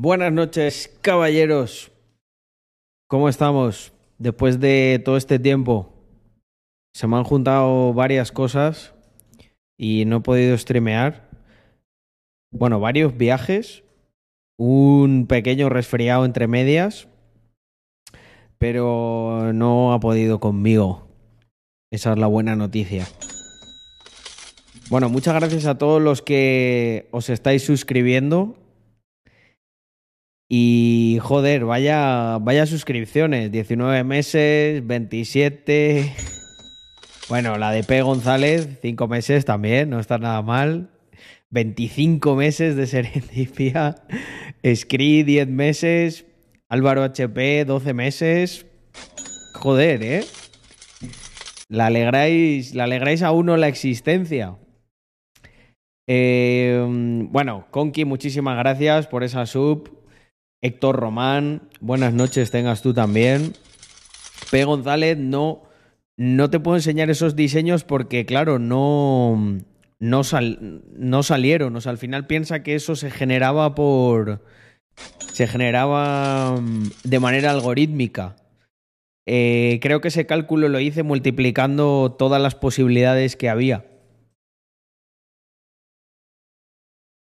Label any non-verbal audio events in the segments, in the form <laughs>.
Buenas noches, caballeros. ¿Cómo estamos? Después de todo este tiempo, se me han juntado varias cosas y no he podido streamear. Bueno, varios viajes, un pequeño resfriado entre medias, pero no ha podido conmigo. Esa es la buena noticia. Bueno, muchas gracias a todos los que os estáis suscribiendo. Y joder, vaya, vaya suscripciones. 19 meses, 27. Bueno, la de P. González, 5 meses también, no está nada mal. 25 meses de Serendipia. Scree, 10 meses. Álvaro HP, 12 meses. Joder, ¿eh? La alegráis, la alegráis a uno la existencia. Eh, bueno, Conky, muchísimas gracias por esa sub. Héctor Román, buenas noches, tengas tú también. P. González, no, no te puedo enseñar esos diseños porque, claro, no, no, sal, no salieron. O sea, al final piensa que eso se generaba por. Se generaba mm, de manera algorítmica. Eh, creo que ese cálculo lo hice multiplicando todas las posibilidades que había.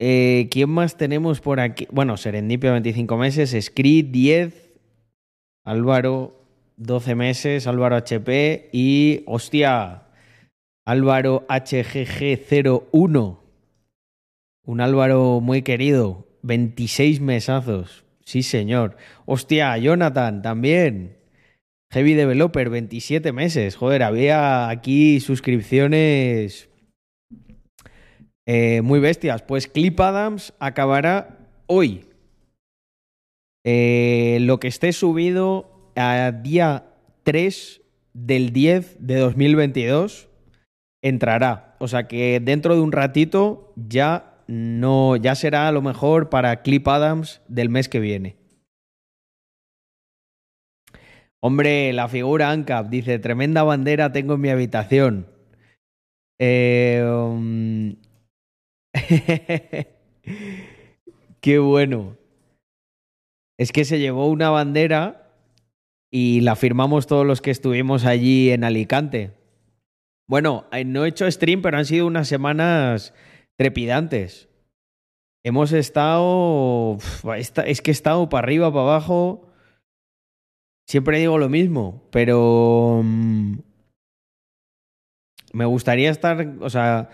Eh, ¿Quién más tenemos por aquí? Bueno, Serendipia 25 meses, Screed 10, Álvaro 12 meses, Álvaro HP y, hostia, Álvaro HGG01. Un Álvaro muy querido, 26 mesazos. Sí, señor. Hostia, Jonathan también. Heavy Developer, 27 meses. Joder, había aquí suscripciones eh, muy bestias. Pues Clip Adams acabará hoy. Eh, lo que esté subido a día 3 del 10 de 2022 entrará. O sea que dentro de un ratito ya no, ya será lo mejor para Clip Adams del mes que viene. Hombre, la figura ANCAP dice, tremenda bandera tengo en mi habitación. Eh, um, <laughs> Qué bueno. Es que se llevó una bandera y la firmamos todos los que estuvimos allí en Alicante. Bueno, eh, no he hecho stream, pero han sido unas semanas trepidantes. Hemos estado... Es que he estado para arriba, para abajo. Siempre digo lo mismo, pero... Mm, me gustaría estar... O sea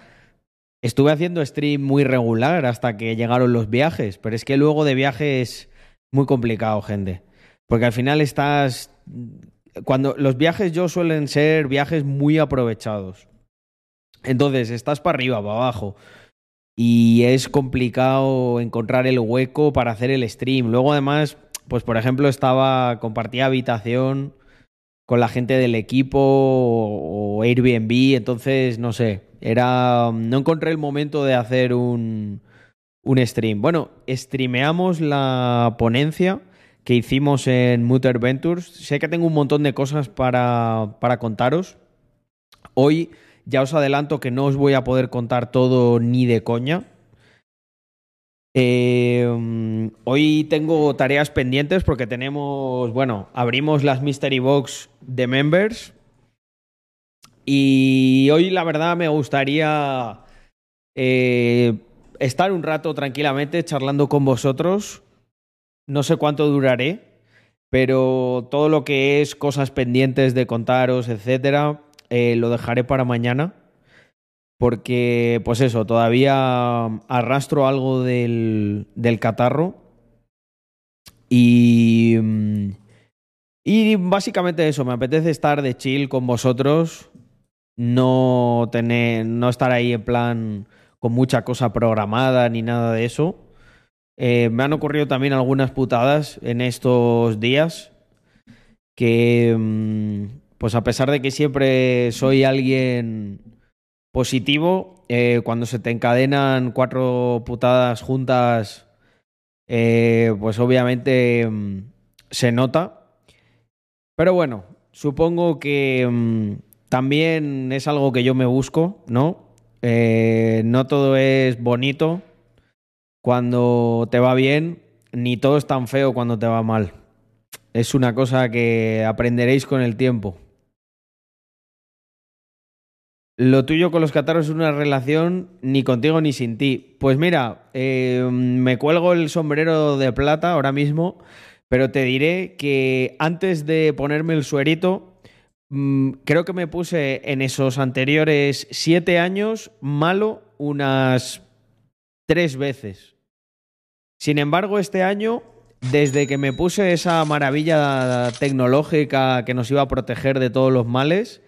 Estuve haciendo stream muy regular hasta que llegaron los viajes, pero es que luego de viajes muy complicado, gente. Porque al final estás. Cuando los viajes yo suelen ser viajes muy aprovechados. Entonces, estás para arriba, para abajo. Y es complicado encontrar el hueco para hacer el stream. Luego, además, pues por ejemplo, estaba. compartía habitación con la gente del equipo o Airbnb. Entonces, no sé era. No encontré el momento de hacer un, un stream. Bueno, streameamos la ponencia que hicimos en Mutter Ventures. Sé que tengo un montón de cosas para, para contaros. Hoy ya os adelanto que no os voy a poder contar todo ni de coña. Eh, hoy tengo tareas pendientes porque tenemos, bueno, abrimos las Mystery Box de members y hoy la verdad me gustaría eh, estar un rato tranquilamente charlando con vosotros. No sé cuánto duraré, pero todo lo que es cosas pendientes de contaros, etcétera, eh, lo dejaré para mañana. Porque, pues eso, todavía arrastro algo del, del catarro. Y. Mm, y básicamente eso, me apetece estar de chill con vosotros no tener, no estar ahí en plan con mucha cosa programada ni nada de eso. Eh, me han ocurrido también algunas putadas en estos días que, mm, pues a pesar de que siempre soy alguien positivo, eh, cuando se te encadenan cuatro putadas juntas, eh, pues obviamente mm, se nota. Pero bueno, supongo que mm, también es algo que yo me busco, ¿no? Eh, no todo es bonito. Cuando te va bien, ni todo es tan feo cuando te va mal. Es una cosa que aprenderéis con el tiempo. Lo tuyo con los cataros es una relación ni contigo ni sin ti. Pues mira, eh, me cuelgo el sombrero de plata ahora mismo, pero te diré que antes de ponerme el suerito, creo que me puse en esos anteriores siete años malo unas tres veces. Sin embargo, este año, desde que me puse esa maravilla tecnológica que nos iba a proteger de todos los males,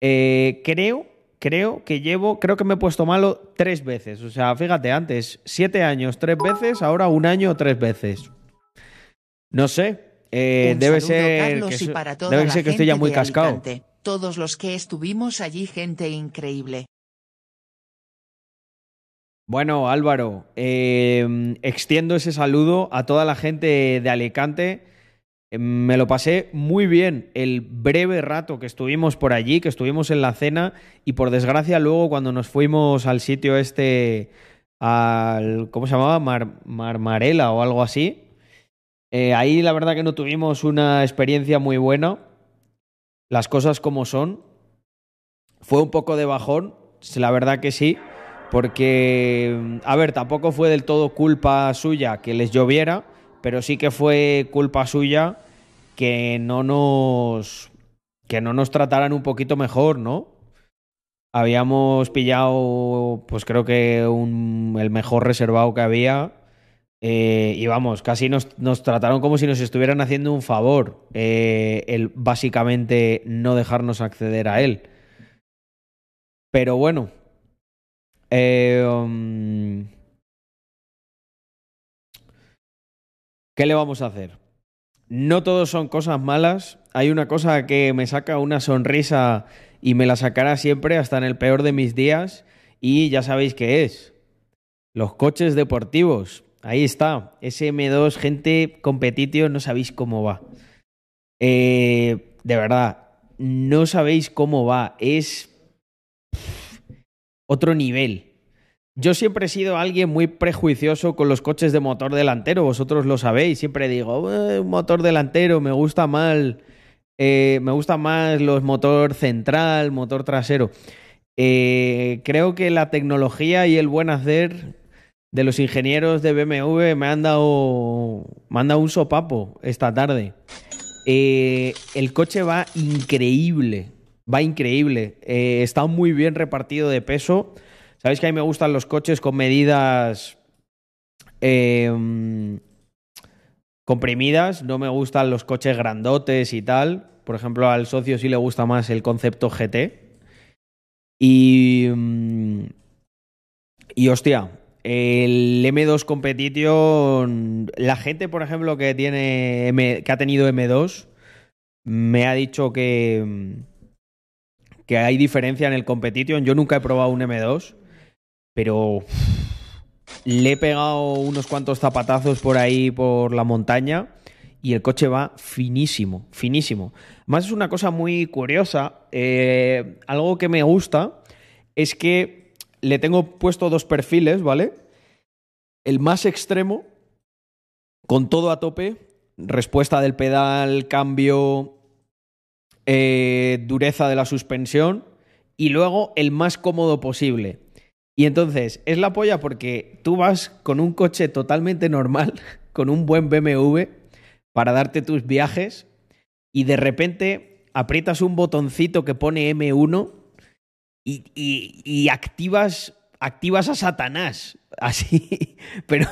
eh, creo, creo que llevo, creo que me he puesto malo tres veces. O sea, fíjate, antes siete años tres veces, ahora un año tres veces. No sé, eh, debe ser que, debe ser que estoy ya muy cascado. Todos los que estuvimos allí, gente increíble. Bueno, Álvaro, eh, extiendo ese saludo a toda la gente de Alicante. Eh, me lo pasé muy bien el breve rato que estuvimos por allí, que estuvimos en la cena y por desgracia luego cuando nos fuimos al sitio este, al, ¿cómo se llamaba? Marmarela o algo así. Eh, ahí la verdad que no tuvimos una experiencia muy buena. Las cosas como son. Fue un poco de bajón, la verdad que sí. Porque, a ver, tampoco fue del todo culpa suya que les lloviera, pero sí que fue culpa suya que no nos que no nos trataran un poquito mejor, ¿no? Habíamos pillado, pues creo que el mejor reservado que había. Eh, y vamos, casi nos, trataron como si nos estuvieran haciendo un favor. Eh, el básicamente no dejarnos acceder a él. Pero bueno, eh, um, ¿Qué le vamos a hacer? No todos son cosas malas. Hay una cosa que me saca una sonrisa y me la sacará siempre hasta en el peor de mis días. Y ya sabéis qué es. Los coches deportivos. Ahí está. SM2, gente competitivo, no sabéis cómo va. Eh, de verdad, no sabéis cómo va. Es otro nivel. Yo siempre he sido alguien muy prejuicioso con los coches de motor delantero, vosotros lo sabéis, siempre digo, eh, motor delantero, me gusta mal, eh, me gusta más los motor central, motor trasero. Eh, creo que la tecnología y el buen hacer de los ingenieros de BMW me han dado, me han dado un sopapo esta tarde. el coche va increíble, va increíble. Eh, está muy bien repartido de peso. Sabéis que a mí me gustan los coches con medidas em, comprimidas. No me gustan los coches grandotes y tal. Por ejemplo, al socio sí le gusta más el concepto GT. Y. Mm, y hostia, el M2 Competition. La gente, por ejemplo, que tiene. que ha tenido M2. Me ha dicho que que hay diferencia en el competition. Yo nunca he probado un M2, pero le he pegado unos cuantos zapatazos por ahí por la montaña y el coche va finísimo, finísimo. Más es una cosa muy curiosa, eh, algo que me gusta es que le tengo puesto dos perfiles, ¿vale? El más extremo, con todo a tope, respuesta del pedal, cambio, eh, dureza de la suspensión y luego el más cómodo posible. Y entonces es la polla porque tú vas con un coche totalmente normal, <laughs> con un buen BMW, para darte tus viajes y de repente aprietas un botoncito que pone M1 y, activas, activas a Satanás. <laughs> Así, pero,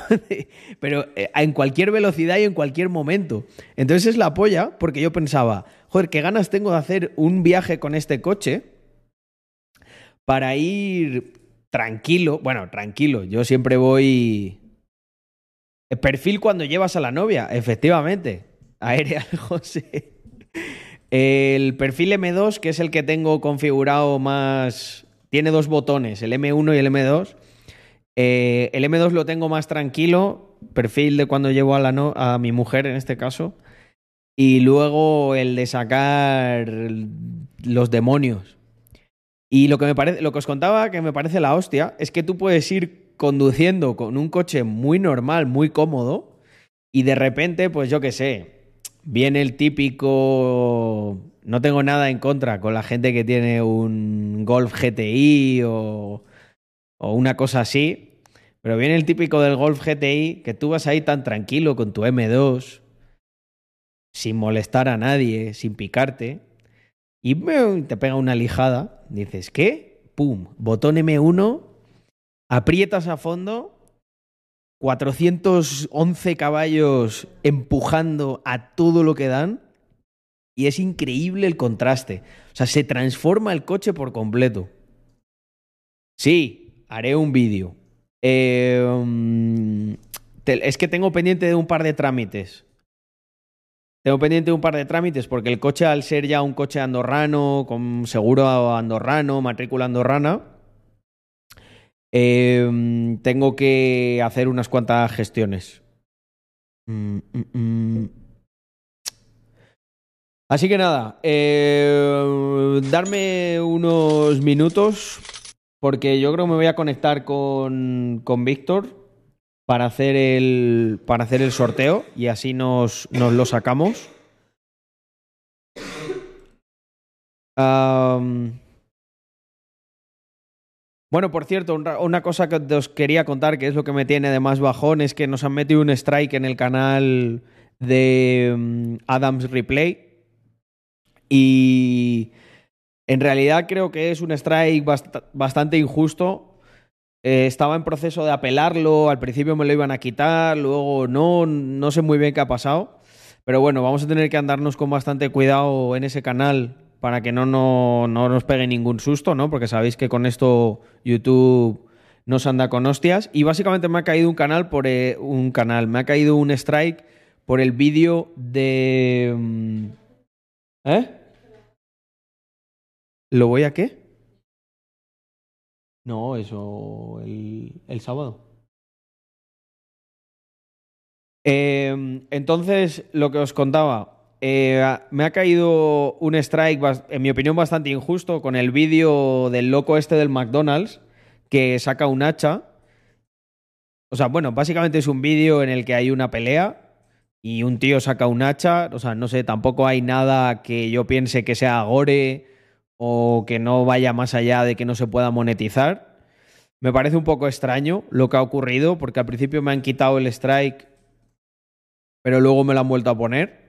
pero eh, en cualquier velocidad y en cualquier momento. Entonces es la polla porque yo pensaba, joder, qué ganas tengo de hacer un viaje con este coche para ir tranquilo. Bueno, tranquilo, yo siempre voy... El perfil cuando llevas a la novia, efectivamente. <laughs> Aérea José. El perfil M2, que es el que tengo configurado más... Tiene dos botones, el M1 y el M2. Eh, el M2 lo tengo más tranquilo, perfil de cuando llevo a, la no... a mi mujer en este caso. Y luego el de sacar los demonios. Y lo que me lo que os contaba que me parece la hostia, es que tú puedes ir conduciendo con un coche muy normal, muy cómodo, Y de repente, pues yo qué sé, viene el típico... No tengo nada en contra con la gente que tiene un Golf GTI o, una cosa así, pero viene el típico del Golf GTI que tú vas ahí tan tranquilo con tu M2, sin molestar a nadie, sin picarte, y te pega una lijada. Dices, ¿qué? Pum, botón M1, aprietas a fondo, 411 caballos empujando a todo lo que dan, y es increíble el contraste. O sea, se transforma el coche por completo. Sí, haré un vídeo. Eh, es que tengo pendiente de un par de trámites. Tengo pendiente de un par de trámites porque el coche, al ser ya un coche andorrano, con seguro andorrano, matrícula andorrana, eh, tengo que hacer unas cuantas gestiones. Mm, mm, mm. Así que nada, eh, darme unos minutos porque yo creo que me voy a conectar con, con Víctor para hacer, el, para hacer el sorteo y así nos, nos lo sacamos. Um, bueno, por cierto, una cosa que os quería contar, que es lo que me tiene de más bajón, es que nos han metido un strike en el canal de um, Adams Replay. Y en realidad creo que es un strike bastante injusto. Eh, estaba en proceso de apelarlo, al principio me lo iban a quitar, luego no, no sé muy bien qué ha pasado. Pero bueno, vamos a tener que andarnos con bastante cuidado en ese canal para que no, no, no nos pegue ningún susto, ¿no? Porque sabéis que con esto YouTube nos anda con hostias. Y básicamente me ha caído un canal por eh, un canal, me ha caído un strike por el vídeo de. Mm, ¿Eh? ¿Lo voy a qué? No, eso el, el sábado. Em, entonces, lo que os contaba, eh, me ha caído un strike, en mi opinión, bastante injusto con el vídeo del loco este del McDonald's que saca un hacha. O sea, bueno, básicamente es un vídeo en el que hay una pelea y un tío saca un hacha. O sea, no sé, tampoco hay nada que yo piense que sea gore o que no vaya más allá de que no se pueda monetizar. Me parece un poco extraño lo que ha ocurrido, porque al principio me han quitado el strike, pero luego me lo han vuelto a poner.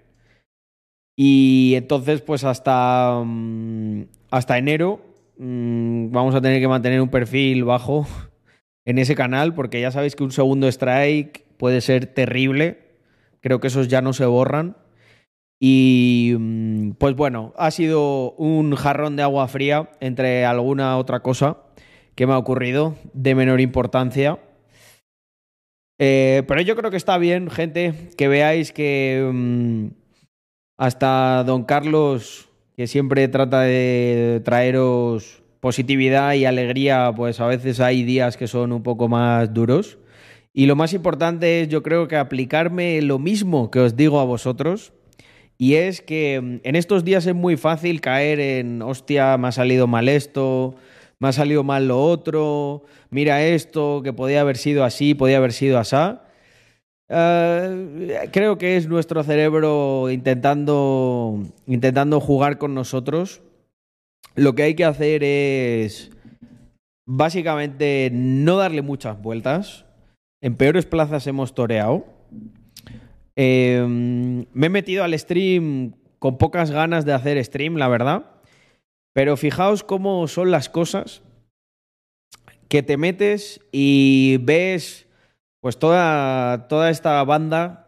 Y entonces, pues hasta, mm, hasta enero mm, vamos a tener que mantener un perfil bajo <laughs> en ese canal, porque ya sabéis que un segundo strike puede ser terrible. Creo que esos ya no se borran. Y mm, pues bueno, ha sido un jarrón de agua fría entre alguna otra cosa que me ha ocurrido de menor importancia. Eh, pero yo creo que está bien, gente, que veáis que hasta don Carlos, que siempre trata de traeros positividad y alegría, pues a veces hay días que son un poco más duros. Y lo más importante es, yo creo que aplicarme lo mismo que os digo a vosotros y es que mm, en estos días es muy fácil caer en, hostia, me ha salido mal esto, me ha salido mal lo otro, mira esto, que podía haber sido así, podía haber sido así. Eh, creo que es nuestro cerebro intentando, intentando jugar con nosotros. Lo que hay que hacer es básicamente no darle muchas vueltas. En peores plazas hemos toreado. Em, me he metido al stream con pocas ganas de hacer stream, la verdad. Pero fijaos cómo son las cosas que te metes y ves pues toda, toda esta banda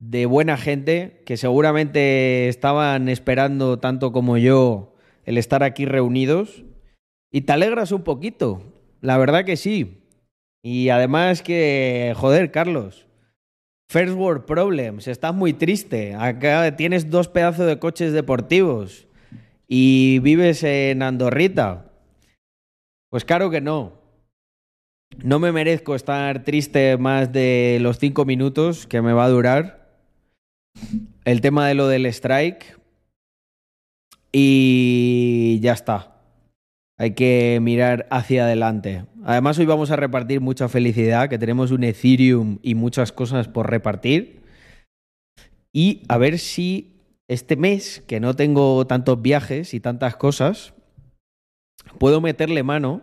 de buena gente que seguramente estaban esperando tanto como yo el estar aquí reunidos y te alegras un poquito, la verdad que sí. Y además que, joder, Carlos, First World Problems, estás muy triste. Acá tienes dos pedazos de coches deportivos y vives en Andorrita. Pues claro que no. No me merezco estar triste más de los cinco minutos que me va a durar. El tema de lo del strike. Y ya está. Hay que mirar hacia adelante. Además, hoy vamos a repartir mucha felicidad, que tenemos un Ethereum y muchas cosas por repartir. Y a ver si este mes, que no tengo tantos viajes y tantas cosas, puedo meterle mano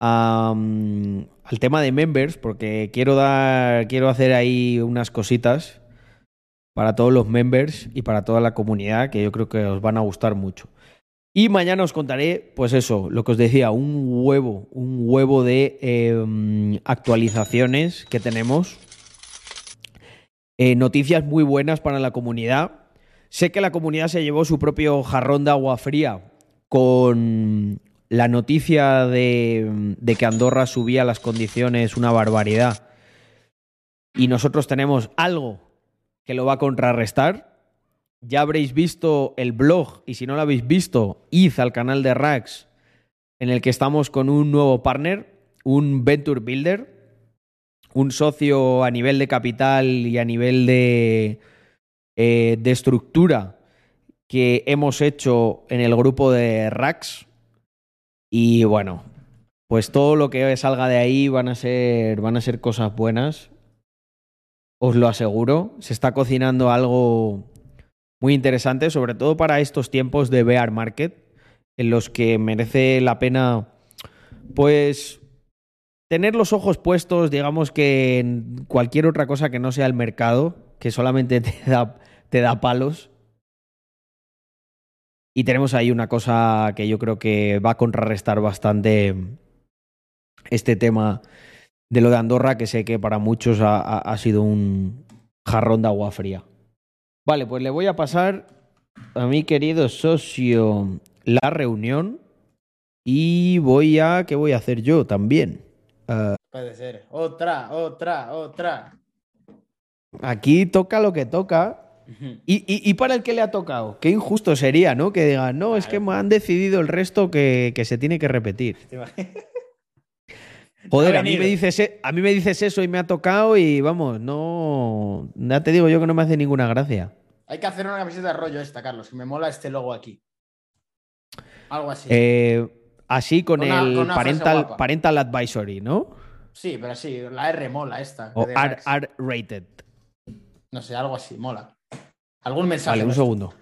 al tema de members, porque quiero dar, quiero hacer ahí unas cositas para todos los members y para toda la comunidad que yo creo que os van a gustar mucho. Y mañana os contaré, pues eso, lo que os decía, un huevo, un huevo de eh, actualizaciones que tenemos. Eh, noticias muy buenas para la comunidad. Sé que la comunidad se llevó su propio jarrón de agua fría con la noticia de, que Andorra subía las condiciones una barbaridad. Y nosotros tenemos algo que lo va a contrarrestar. Ya habréis visto el blog y si no lo habéis visto, id al canal de Rax en el que estamos con un nuevo partner, un Venture Builder, un socio a nivel de capital y a nivel de, eh, de estructura que hemos hecho en el grupo de Rax. Y bueno, pues todo lo que salga de ahí van a ser, van a ser cosas buenas. Os lo aseguro. Se está cocinando algo muy interesante, sobre todo para estos tiempos de bear market, en los que merece la pena, pues, tener los ojos puestos, digamos que en cualquier otra cosa que no sea el mercado, que solamente <laughs> te da, te da palos. Y tenemos ahí una cosa que yo creo que va a contrarrestar bastante este tema de lo de Andorra, que sé que para muchos ha, sido un jarrón de agua fría. Vale, pues le voy a pasar a mi querido socio la reunión y voy a... ¿Qué voy a hacer yo también? Uh, Puede ser. Otra, otra, otra. aquí toca lo que toca. Y, y, y para el que le ha tocado, qué injusto sería, ¿no? Que digan, no, es que me han decidido el resto que, que se tiene que repetir. <laughs> Joder, a mí, me dices, e- a mí me dices eso y me ha tocado y vamos, no. Ya te digo yo que no me hace ninguna gracia. Hay que hacer una camiseta de rollo esta, Carlos, que me mola este logo aquí. Algo así. Eh, así con, el una parental, parental advisory, ¿no? Sí, pero sí, la R mola esta. O de R, Rax. R rated. No sé, algo así, mola. Algún mensaje. Vale, un segundo.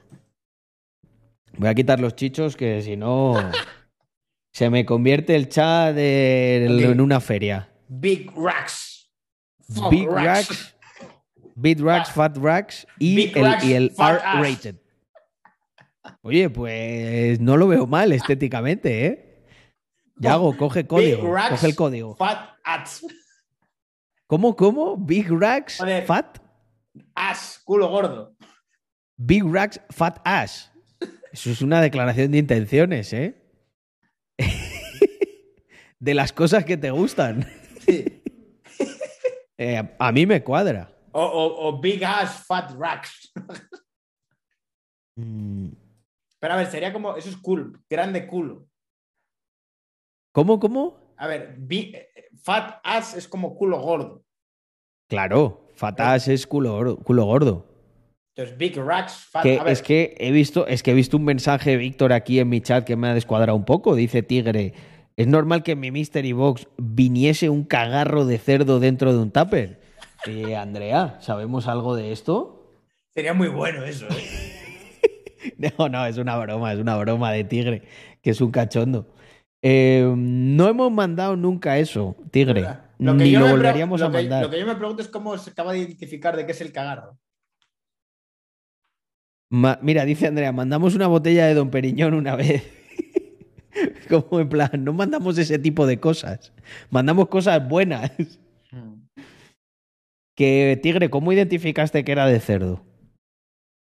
Voy a quitar los chichos que si no <laughs> se me convierte el chat de- en una feria. Big Racks. Fuck Big Racks. Racks, Big Racks, Fat Racks y Big el, Racks, y el Fat R Ass. rated. Oye, pues no lo veo mal estéticamente, ¿eh? Yago, coge código. Big Racks, Coge el código. Fat Ass. ¿Cómo, cómo? Big Racks, Joder. Fat. Ass, culo gordo. Big Racks, Fat Ass. Eso es una declaración de intenciones, ¿eh? <laughs> de las cosas que te gustan. Sí. <laughs> Eh, a mí me cuadra. O, o- o Big Ass Fat Racks. Mm, Pero a ver, sería como. Eso es cool. Grande culo. ¿Cómo, cómo? A ver, bi- eh, Fat Ass es como culo gordo. Claro, Fat Ass es culo, gordo- culo gordo. Entonces, Big Racks, Fat. Que a ver, es que he visto, es que he visto un mensaje de Víctor aquí en mi chat que me ha descuadrado un poco. Dice Tigre, es normal que en mi Mystery Box viniese un cagarro de cerdo dentro de un tupper. Eh, Andrea, ¿sabemos algo de esto? Sería muy bueno eso, ¿eh? <laughs> No, no, es una broma, es una broma de Tigre, que es un cachondo. Eh, no hemos mandado nunca eso, Tigre. Ni yo lo volveríamos lo a mandar. Lo que yo me pregunto es cómo se acaba de identificar de qué es el cagarro. Ma- Mira, dice Andrea, mandamos una botella de Don Periñón una vez. <laughs> Como en plan, no mandamos ese tipo de cosas. Mandamos cosas buenas. Que, Tigre, ¿cómo identificaste que era de cerdo?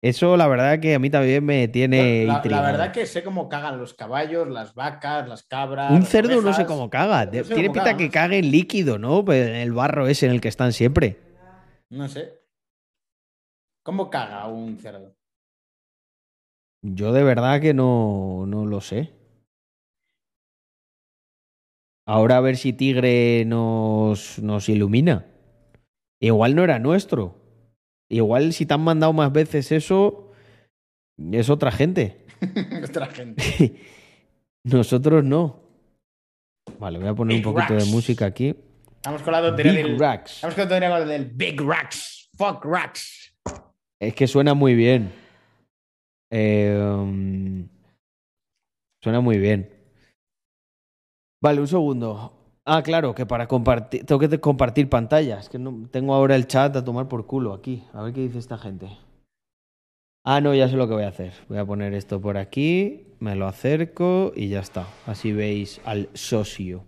Eso, la verdad, que a mí también me tiene la, verdad que sé cómo cagan los caballos, las vacas, las cabras. Un cerdo no sé cómo caga. No De- sé Tiene cómo pinta cagan, que no sé. cague en líquido, ¿no? Pues en el barro ese en el que están siempre. No sé. ¿Cómo caga un cerdo? Yo de verdad que no, no lo sé. Ahora a ver si Tigre nos, nos ilumina. Igual no era nuestro. Igual si te han mandado más veces eso, es otra gente. <laughs> Nuestra gente. <laughs> Nosotros no. Vale, voy a poner Big un poquito de música aquí. Estamos con la tontería Big del. racks. Estamos con la tontería del Big Racks. Fuck Racks. Es que suena muy bien. Um, suena muy bien. Vale, un segundo. Ah, claro, que para compartir. Tengo que compartir pantallas. Que no tengo ahora el chat a tomar por culo aquí. A ver qué dice esta gente. Ah, no, ya sé lo que voy a hacer. Voy a poner esto por aquí. Me lo acerco y ya está. Así veis al socio.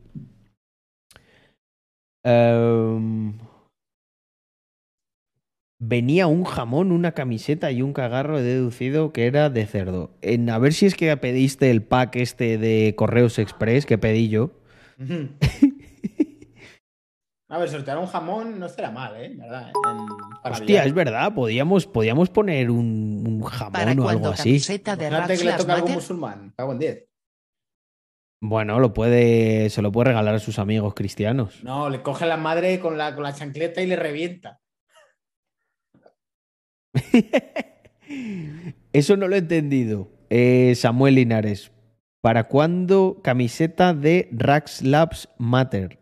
Em, venía un jamón, una camiseta y un cagarro he deducido que era de cerdo. En, a ver si es que pediste el pack este de Correos Express que pedí yo. <laughs> A ver, sortear un jamón no estará mal, ¿eh? ¿Verdad? En- para Hostia, es verdad, podíamos, podíamos poner un, un jamón Para o algo así. camiseta de Imagínate que le toca a algún Mater, musulmán. Cago en 10. Bueno, lo puede, se lo puede regalar a sus amigos cristianos. No, le coge la madre con la, con la chancleta y le revienta. <laughs> Eso no lo he entendido. Eh, Samuel Linares. ¿Para cuándo camiseta de Rax Labs Matter?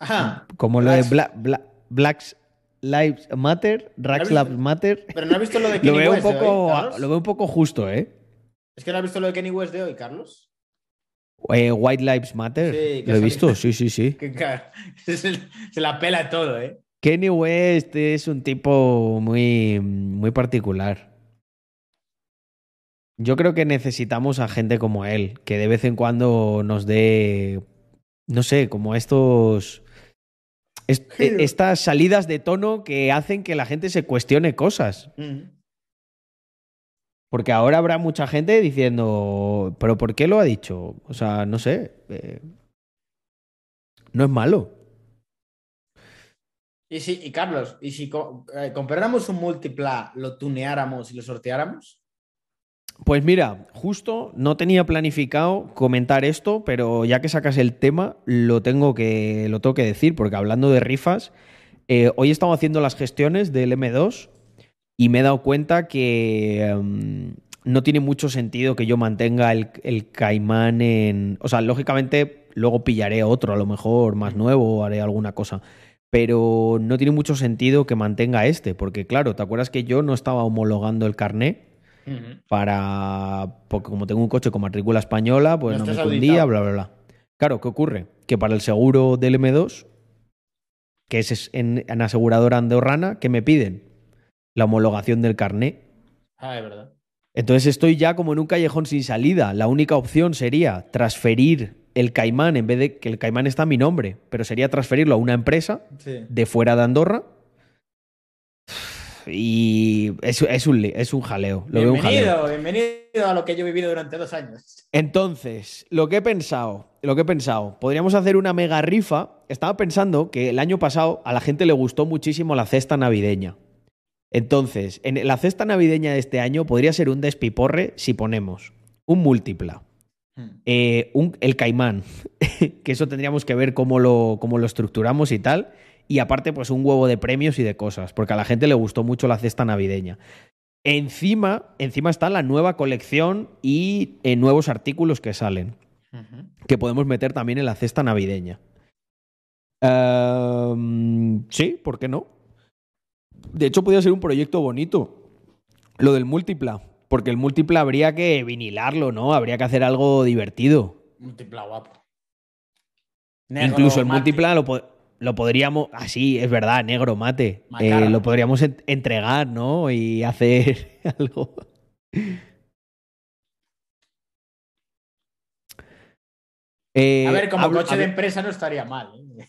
Ajá. Como lo de Bla- Bla- Blacks Lives Matter, Rax? Labs Matter. Pero no has visto lo de <laughs> Lo Kenny veo, un West de poco, hoy, lo veo un poco justo, ¿eh? Es que no has visto lo de Kenny West de hoy, Carlos. Eh, White Lives Matter. Sí, lo he visto, sí, sí, sí. <laughs> Se la pela todo, ¿eh? Kenny West es un tipo muy, muy particular. Yo creo que necesitamos a gente como él, que de vez en cuando nos dé, no sé, como estos, est- Giro. estas salidas de tono que hacen que la gente se cuestione cosas. Mm. Porque ahora habrá mucha gente diciendo, pero ¿por qué lo ha dicho? O sea, no sé. eh, no es malo. Y si, y Carlos, ¿y si eh, compráramos un múltipla, lo tuneáramos y lo sorteáramos? Pues mira, justo no tenía planificado comentar esto, pero ya que sacas el tema, lo tengo que, lo tengo que decir, porque hablando de rifas, eh, hoy he estado haciendo las gestiones del M2 y me he dado cuenta que em, no tiene mucho sentido que yo mantenga el, el caimán en... O sea, lógicamente luego pillaré otro, a lo mejor más nuevo, haré alguna cosa. Pero no tiene mucho sentido que mantenga este, porque claro, ¿te acuerdas que yo no estaba homologando el carné? Para. Porque como tengo un coche con matrícula española, pues No me auditado. bla, bla, bla. Claro, ¿qué ocurre? Que para el seguro del M2, que es en, en aseguradora andorrana, ¿qué me piden? La homologación del carné. Ah, es verdad. Entonces estoy ya como en un callejón sin salida. La única opción sería transferir el caimán en vez de que el caimán está a mi nombre, pero sería transferirlo a una empresa Sí. de fuera de Andorra. Y es, es un, es un jaleo. Lo veo un jaleo. Bienvenido, bienvenido a lo que yo he vivido durante dos años. Entonces, lo que he pensado, lo que he pensado, podríamos hacer una mega rifa. Estaba pensando que el año pasado a la gente le gustó muchísimo la cesta navideña. Entonces, en la cesta navideña de este año podría ser un despiporre si ponemos un múltipla. Eh, un- el caimán, <laughs> que eso tendríamos que ver cómo lo, cómo lo estructuramos y tal. Y aparte, pues un huevo de premios y de cosas, porque a la gente le gustó mucho la cesta navideña. Encima, encima está la nueva colección y eh, nuevos artículos que salen, que podemos meter también en la cesta navideña. Ehm, sí, ¿por qué no? De hecho, podría ser un proyecto bonito. Lo del múltipla. Porque el múltipla habría que vinilarlo, ¿no? Habría que hacer algo divertido. Múltipla guapo. Negro, Incluso el mate. múltipla lo, po- lo podríamos. Ah, sí, es verdad, negro mate. Eh, lo podríamos en- entregar, ¿no? Y hacer <laughs> algo. Eh, A ver, como hablo- coche de ver, empresa no estaría mal. ¿eh?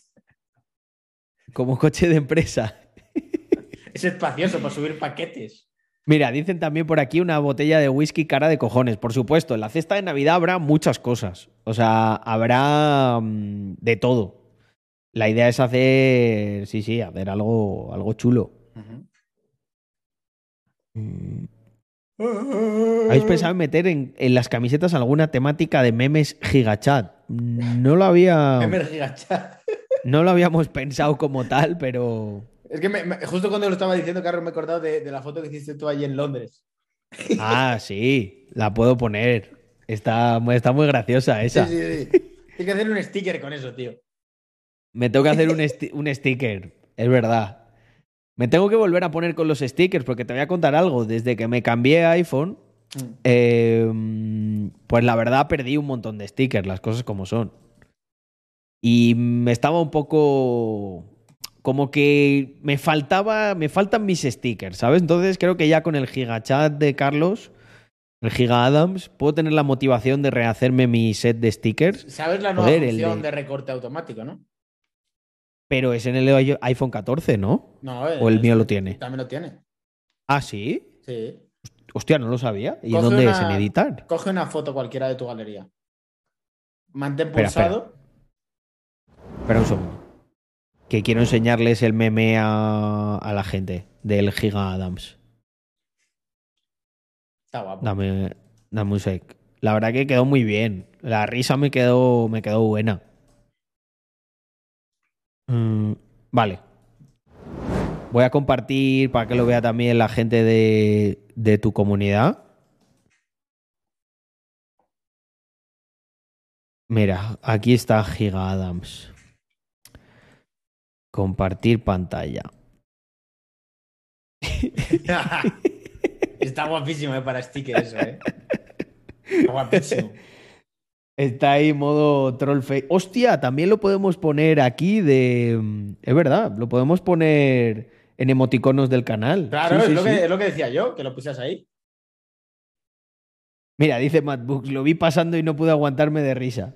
como coche de empresa. <laughs> Es espacioso para subir paquetes. Mira, dicen también por aquí una botella de whisky cara de cojones. Por supuesto, en la cesta de Navidad habrá muchas cosas. O sea, habrá mm, de todo. La idea es hacer, sí, sí, hacer algo, algo chulo. ¿Habéis pensado en meter en, en las camisetas alguna temática de memes gigachat? No lo había. Memer gigachat. No lo habíamos pensado como tal, pero. Es que me- me- justo cuando lo estaba diciendo, Carlos, me he acordado de, de la foto que hiciste tú allí en Londres. <laughs> Ah, sí, la puedo poner. Está, está muy graciosa esa. Sí, sí, sí. Tienes que hacer un sticker con eso, tío. Me tengo que hacer un, <laughs> un sticker, es verdad. Me tengo que volver a poner con los stickers porque te voy a contar algo. Desde que me cambié a iPhone, Mm. eh, pues la verdad perdí un montón de stickers, las cosas como son. Y me estaba un poco como que me faltaba, me faltan mis stickers, ¿sabes? Entonces creo que ya con el gigachat de Carlos, el Giga Adams, puedo tener la motivación de rehacerme mi set de stickers, ¿Sabes la nueva Joder, función de- de... recorte automático, no? pero es en el iPhone 14, ¿no? No, ¿O el mío es- lo tiene? También lo tiene. Ah, sí. Sí. Hostia, no lo sabía. ¿Y Coge dónde es? una- ¿En editar? Coge una foto cualquiera de tu galería. Mantén Espera, pulsado. Espera un segundo. Que quiero enseñarles el meme a, a la gente del Giga Adams. Está guapo. Dame, dame un sec. La verdad que quedó muy bien. La risa me quedó, me quedó buena. Mm, vale. Voy a compartir para que lo vea también la gente de, de tu comunidad. Mira, aquí está Giga Adams. Compartir pantalla. <laughs> Está guapísimo eh, para sticker eso, eh. Está guapísimo. Está ahí modo troll face. Hostia, también lo podemos poner aquí de. Es verdad, lo podemos poner en emoticonos del canal. Claro, Sí, es, sí, lo sí. Que, es lo que decía yo, que lo pusieras ahí. Mira, dice Matt Books, lo vi pasando y no pude aguantarme de risa.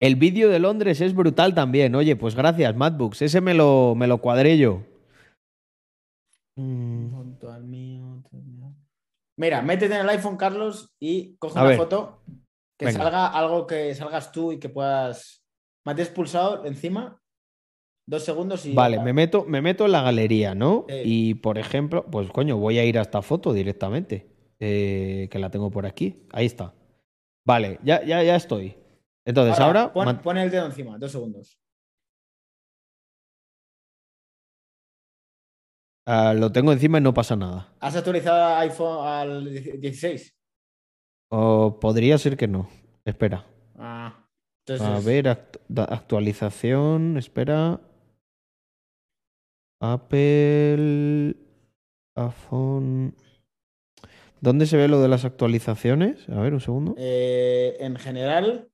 El vídeo de Londres es brutal también. Oye, pues gracias, Matt Books. Ese me lo, me lo cuadré yo. Mm. Mira, métete en el iPhone, Carlos, y coge A una ver. foto que Venga. salga algo que salgas tú y que puedas. Mantienes pulsado encima, dos segundos y. Vale, me meto, me meto en la galería, ¿no? Sí. Y por ejemplo, pues coño, voy a ir a esta foto directamente. eh, que la tengo por aquí. Ahí está. Vale, ya, ya, ya estoy. Entonces, ahora. pon, man- pon el dedo encima, dos segundos. ah, lo tengo encima y no pasa nada. ¿Has actualizado iPhone al 16? O podría ser que no. Espera. Ah, entonces. A ver, act- actualización. Espera. Apple. iPhone. ¿Dónde se ve lo de las actualizaciones? A ver, un segundo. eh, en general,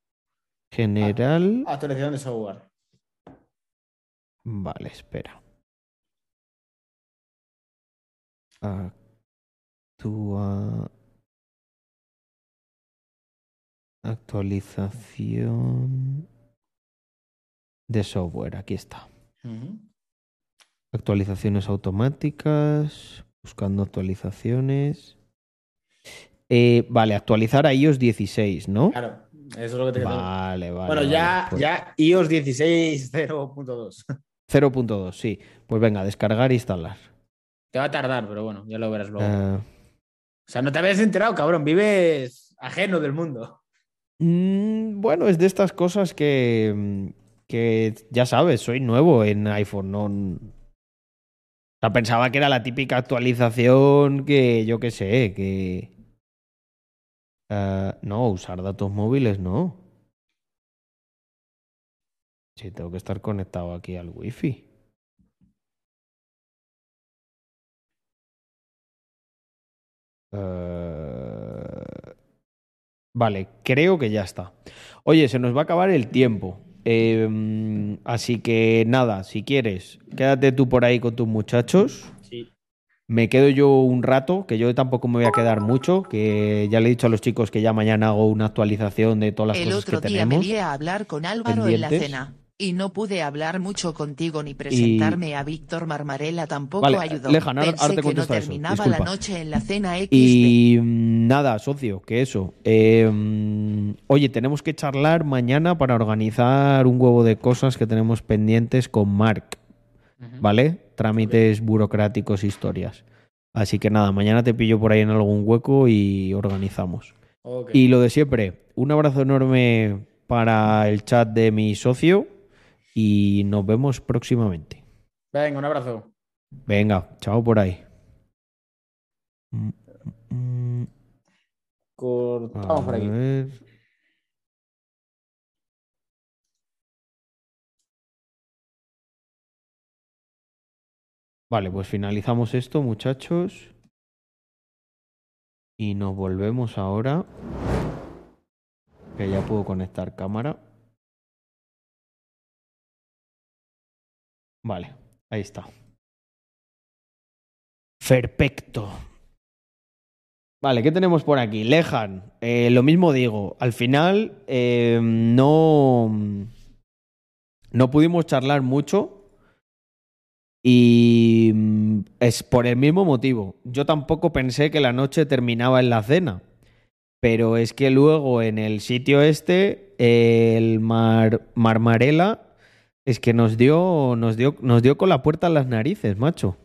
General. actualización de software. Vale, espera. Actua... Actualización de software. Aquí está. Actualizaciones automáticas. Buscando actualizaciones. Eh, vale, actualizar a iOS 16, ¿no? Claro, eso es lo que te. Vale, vale. Bueno, vale, ya, pues- ya iOS 16 0.2. 0.2, sí. Pues venga, descargar e instalar. Te va a tardar, pero bueno, ya lo verás luego. Eh, O sea, no te habías enterado, cabrón. Vives ajeno del mundo. Mm, bueno, es de estas cosas que, que ya sabes, soy nuevo en iPhone. No, o sea, pensaba que era la típica actualización que yo qué sé, que... Eh, no, usar datos móviles no. Sí, tengo que estar conectado aquí al wifi. Eh, Vale, creo que ya está. Oye, se nos va a acabar el tiempo. Eh, así que nada, si quieres, quédate tú por ahí con tus muchachos. Me quedo yo un rato, que yo tampoco me voy a quedar mucho, que ya le he dicho a los chicos que ya mañana hago una actualización de todas las El cosas otro que día me tenemos. lié a hablar con Álvaro en la cena. Y no pude hablar mucho contigo ni presentarme a Víctor Marmarela tampoco Vale, ayudó. Lejan, ahora- Pensé ahora te que no eso, terminaba la noche en la cena XD. Y mm, nada, socio, que eso. Eh, mm, oye, tenemos que charlar mañana para organizar un huevo de cosas que tenemos pendientes con Mark. ¿vale? Trámites burocráticos, historias. Así que nada, mañana te pillo por ahí en algún hueco y organizamos. Y lo de siempre, un abrazo enorme para el chat de mi socio y nos vemos próximamente. Venga, un abrazo. Venga, chao por ahí. Cortamos por aquí. Vale, pues finalizamos esto, muchachos. Y nos volvemos ahora. Que ya puedo conectar cámara. Vale, ahí está. Perfecto. Vale, ¿qué tenemos por aquí? Lejan. Eh, lo mismo digo. Al final eh, no. No pudimos charlar mucho. Y mm, es por el mismo motivo. Yo tampoco pensé que la noche terminaba en la cena. Pero es que luego en el sitio este, el Mar Marmarela, es que nos dio, nos dio, nos dio con la puerta en las narices, macho.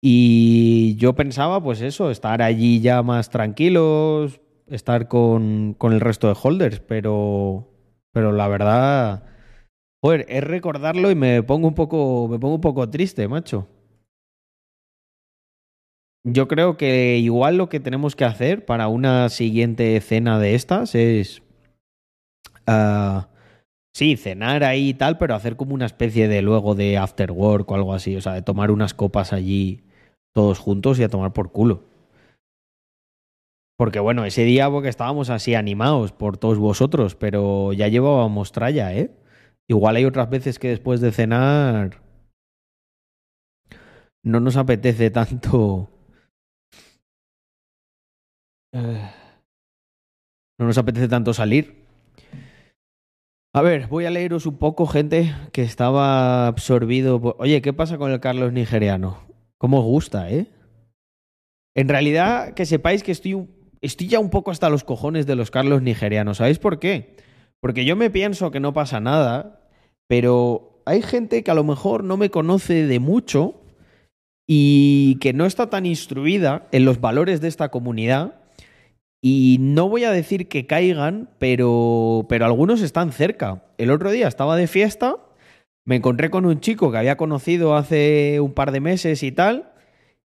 Y yo pensaba, pues eso, estar allí ya más tranquilos, estar con, con el resto de holders, pero, pero la verdad, joder, es recordarlo y me pongo un poco, me pongo un poco triste, macho. Yo creo que igual lo que tenemos que hacer para una siguiente cena de estas es, uh, sí, cenar ahí y tal, pero hacer como una especie de luego de after work o algo así, o sea, de tomar unas copas allí todos juntos y a tomar por culo. Porque bueno, ese día porque estábamos así animados por todos vosotros, pero ya llevábamos tralla, ¿eh? Igual hay otras veces que después de cenar no nos apetece <laughs> tanto... No nos apetece tanto salir. A ver, voy a leeros un poco, gente, que estaba absorbido por... Oye, ¿qué pasa con el Carlos nigeriano? ¿Cómo os gusta, eh? En realidad, que sepáis que estoy, estoy ya un poco hasta los cojones de los Carlos nigerianos. ¿Sabéis por qué? Porque yo me pienso que no pasa nada, pero hay gente que a lo mejor no me conoce de mucho y que no está tan instruida en los valores de esta comunidad. Y no voy a decir que caigan, pero, pero algunos están cerca. El otro día estaba de fiesta me encontré con un chico que había conocido hace un par de meses y tal,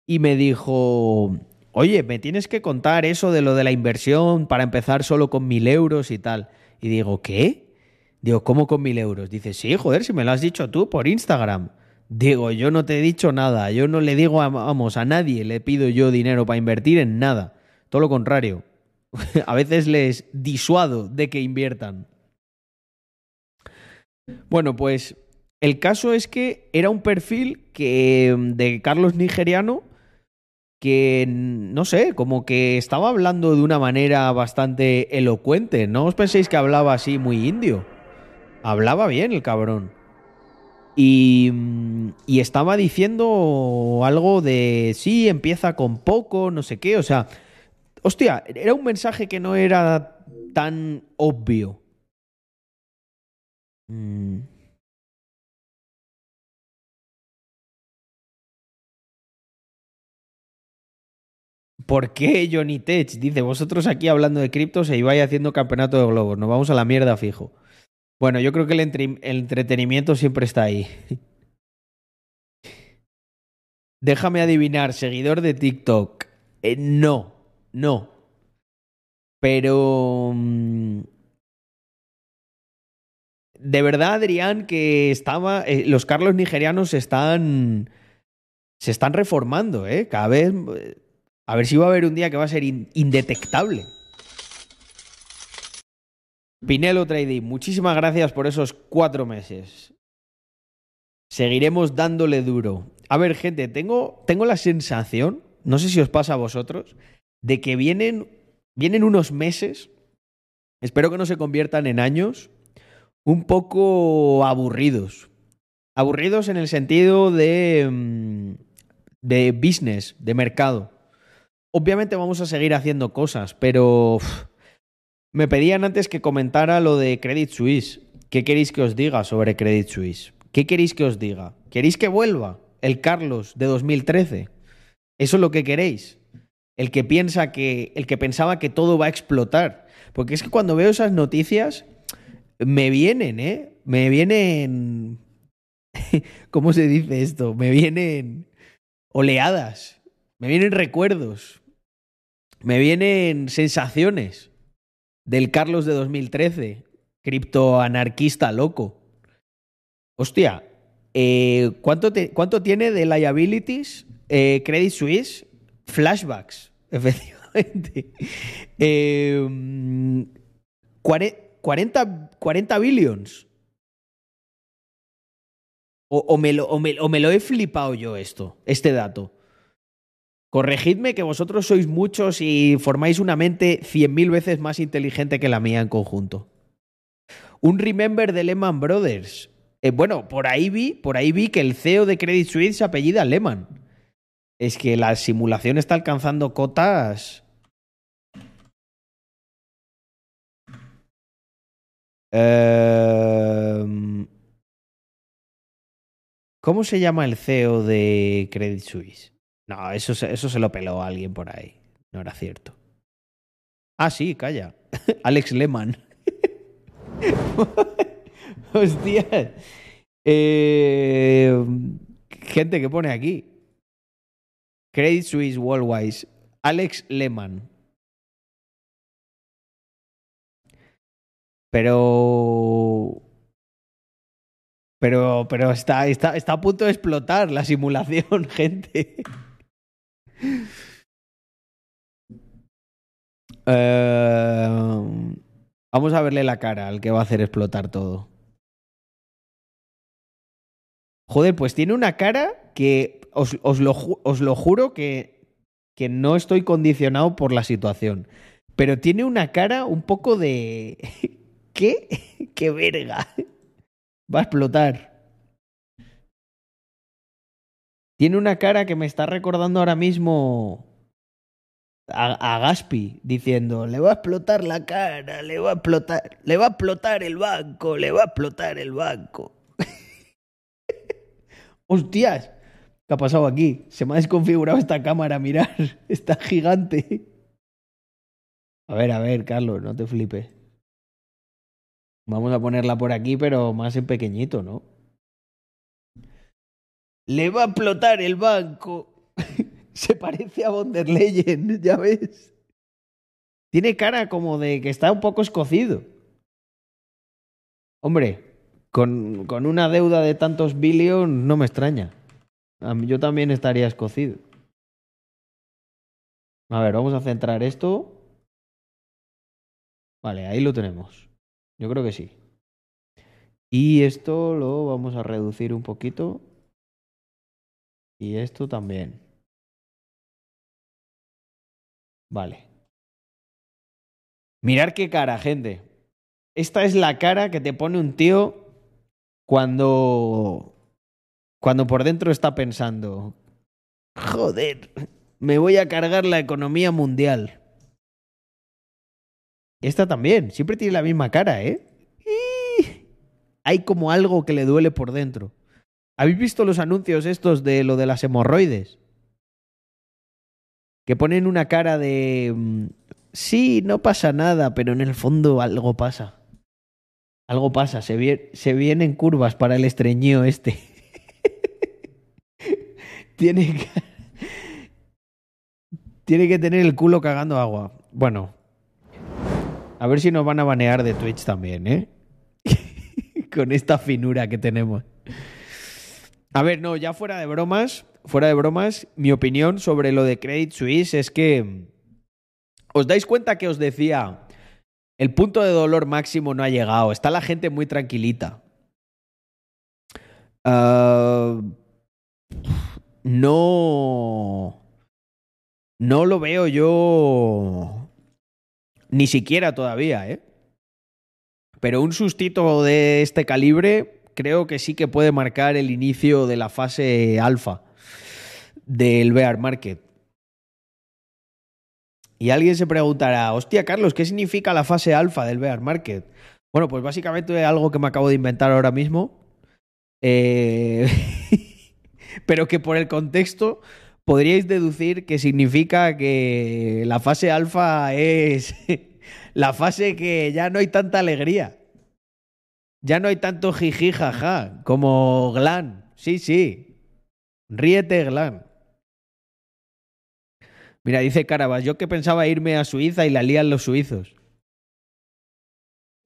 y me dijo, oye, me tienes que contar eso de lo de la inversión para empezar solo con mil euros y tal. Y digo, ¿qué? Digo, ¿cómo con mil euros? Dice, sí, joder, si me lo has dicho tú por Instagram. Digo, yo no te he dicho nada, yo no le digo, vamos, a nadie le pido yo dinero para invertir en nada. Todo lo contrario. <laughs> a veces les disuado de que inviertan. Bueno, pues el caso es que era un perfil que de Carlos Nigeriano que no sé, como que estaba hablando de una manera bastante elocuente. No os penséis que hablaba así muy indio. Hablaba bien el cabrón. Y, y estaba diciendo algo de sí, empieza con poco, no sé qué. O sea, hostia, era un mensaje que no era tan obvio. Mm. ¿Por qué Johnny Tech? Dice, vosotros aquí hablando de criptos e ibais haciendo campeonato de globos. Nos vamos a la mierda fijo. Bueno, yo creo que el, entretenimiento siempre está ahí. <laughs> Déjame adivinar, seguidor de TikTok. Eh, no, no. Pero... Mm, de verdad, Adrián, que estaba... Eh, los Carlos nigerianos están... Se están reformando, ¿eh? Cada vez a ver si va a haber un día que va a ser indetectable. Pinelo Trading, muchísimas gracias por esos cuatro meses. Seguiremos dándole duro. A ver, gente, tengo, tengo la sensación, no sé si os pasa a vosotros, de que vienen, vienen unos meses, espero que no se conviertan en años, un poco aburridos. Aburridos en el sentido de, mm, de business, de mercado. Obviamente vamos a seguir haciendo cosas, pero me pedían antes que comentara lo de Credit Suisse. ¿Qué queréis que os diga sobre Credit Suisse? ¿Qué queréis que os diga? ¿Queréis que vuelva el Carlos de 2013? ¿Eso es lo que queréis? El que piensa que el que pensaba que todo va a explotar, porque es que cuando veo esas noticias me vienen, ¿eh? Me vienen <laughs> ¿Cómo se dice esto? Me vienen oleadas, me vienen recuerdos me vienen sensaciones del Carlos de 2013, criptoanarquista loco. Hostia, Eh, ¿cuánto, ¿Cuánto tiene de liabilities eh, Credit Suisse? Flashbacks, <laughs> efectivamente. 40, 40 billions. O, me lo, o, me, lo, he flipado yo esto, este dato. Corregidme que vosotros sois muchos y formáis una mente 100.000 veces más inteligente que la mía en conjunto. Un remember de Lehman Brothers. Eh, bueno, por ahí vi, por ahí vi que el CEO de Credit Suisse se apellida Lehman. Es que la simulación está alcanzando cotas. Em, ¿Cómo se llama el CEO de Credit Suisse? No, eso, eso se lo peló a alguien por ahí. No era cierto. Ah, sí, calla. <laughs> Alex Lehman. <laughs> Hostia. Eh, gente que pone aquí. Credit Suisse Worldwide. Alex Lehman. Pero. Pero, pero está, está, está a punto de explotar la simulación, <laughs> gente. Eh, vamos a verle la cara al que va a hacer explotar todo. Joder, pues tiene una cara que os, lo, os lo, juro que, que no estoy condicionado por la situación. Pero tiene una cara un poco de... <laughs> ¿Qué? <laughs> ¡Qué verga! <laughs> Va a explotar. Tiene una cara que me está recordando ahora mismo a, Gaspi diciendo, le va a explotar la cara, le va a explotar, le va a explotar el banco, le va a explotar el banco. <laughs> Hostias, ¿qué ha pasado aquí? Se me ha desconfigurado esta cámara, mirar, <laughs> está gigante. A ver, a ver, Carlos, no te flipes. Vamos a ponerla por aquí, pero más en pequeñito, ¿no? Le va a explotar el banco. <laughs> Se parece a von der Leyen, <laughs> ya ves. Tiene cara como de que está un poco escocido. Hombre, con, con una deuda de tantos billions no me extraña. Yo también estaría escocido. A ver, vamos a centrar esto. Vale, ahí lo tenemos. Yo creo que sí. Y esto lo vamos a reducir un poquito. Y esto también. Vale. Mirar qué cara, gente. Esta es la cara que te pone un tío cuando. cuando por dentro está pensando. Joder, me voy a cargar la economía mundial. Esta también, siempre tiene la misma cara, ¿eh? Hay como algo que le duele por dentro. ¿Habéis visto los anuncios estos de lo de las hemorroides? Que ponen una cara de... Mm, sí, no pasa nada, pero en el fondo algo pasa. Algo pasa, se, se vienen curvas para el estreñido este. <laughs> Tiene que... Tiene que tener el culo cagando agua. Bueno. A ver si nos van a banear de Twitch también, ¿eh? <laughs> Con esta finura que tenemos. A ver, no, ya fuera de bromas, fuera de bromas, mi opinión sobre lo de Credit Suisse es que os dais cuenta que os decía, el punto de dolor máximo no ha llegado, está la gente muy tranquilita. Ah, no, no lo veo yo ni siquiera todavía, ¿eh? Pero un sustito de este calibre creo que sí que puede marcar el inicio de la fase alfa del bear market. Y alguien se preguntará, hostia Carlos, ¿qué significa la fase alfa del bear market? Bueno, pues básicamente algo que me acabo de inventar ahora mismo, eh, <laughs> pero que por el contexto podríais deducir que significa que la fase alfa es <laughs> la fase que ya no hay tanta alegría. Ya no hay tanto jiji jaja como Glan. Sí, sí. Ríete, Glan. Mira, dice Carabas, yo que pensaba irme a Suiza y la lían los suizos.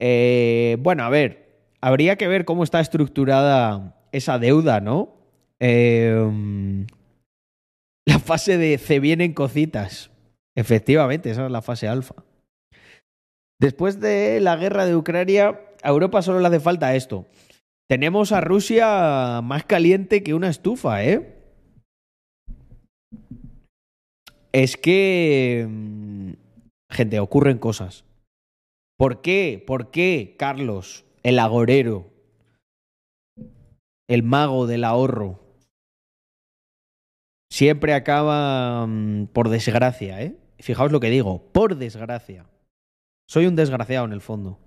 Eh, bueno, a ver, habría que ver cómo está estructurada esa deuda, ¿no? Em, la fase de se vienen cositas. Efectivamente, esa es la fase alfa. Después de la guerra de Ucrania, a Europa solo le hace falta esto. Tenemos a Rusia más caliente que una estufa, ¿eh? Es que... mm, Gente, ocurren cosas. ¿Por qué? ¿Por qué Carlos, el agorero, el mago del ahorro, siempre acaba mm, por desgracia, ¿eh? Fijaos lo que digo, por desgracia. Soy un desgraciado en el fondo.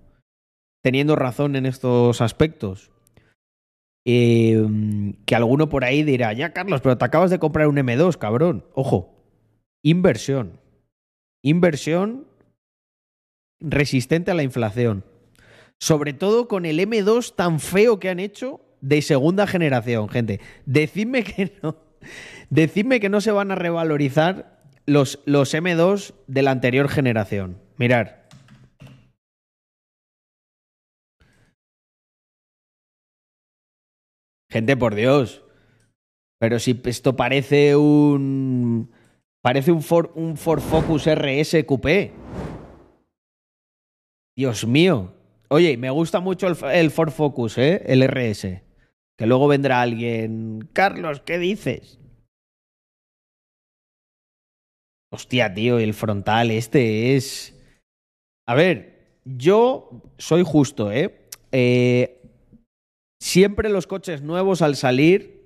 Teniendo razón en estos aspectos. Eh, que alguno por ahí dirá, ya Carlos, pero te acabas de comprar un M2, cabrón. Ojo, inversión. Inversión resistente a la inflación. Sobre todo con el M2 tan feo que han hecho de segunda generación, gente. Decidme <laughs> que no. Decidme que no se van a revalorizar los, los M2 de la anterior generación. Mirar. Gente, por Dios. Pero si esto parece un. Parece un Ford, un Ford Focus RS Coupé. Dios mío. Oye, me gusta mucho el, el Ford Focus, ¿eh? El RS. Que luego vendrá alguien. Carlos, ¿qué dices? Hostia, tío, el frontal este es. A ver, yo soy justo, ¿eh? eh siempre los coches nuevos al salir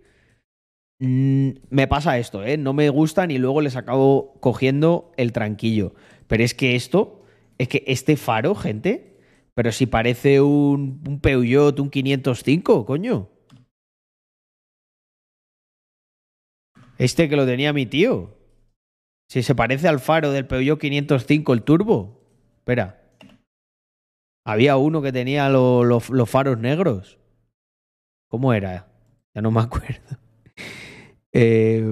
me pasa esto, ¿eh? No me gustan y luego les acabo cogiendo el tranquillo. Pero es que esto, es que este faro, gente, pero si parece un, un Peugeot, un 505, coño. Este que lo tenía mi tío. Si se parece al faro del Peugeot 505, el turbo. Espera. Había uno que tenía lo- lo- los faros negros. ¿Cómo era? Ya no me acuerdo. Eh,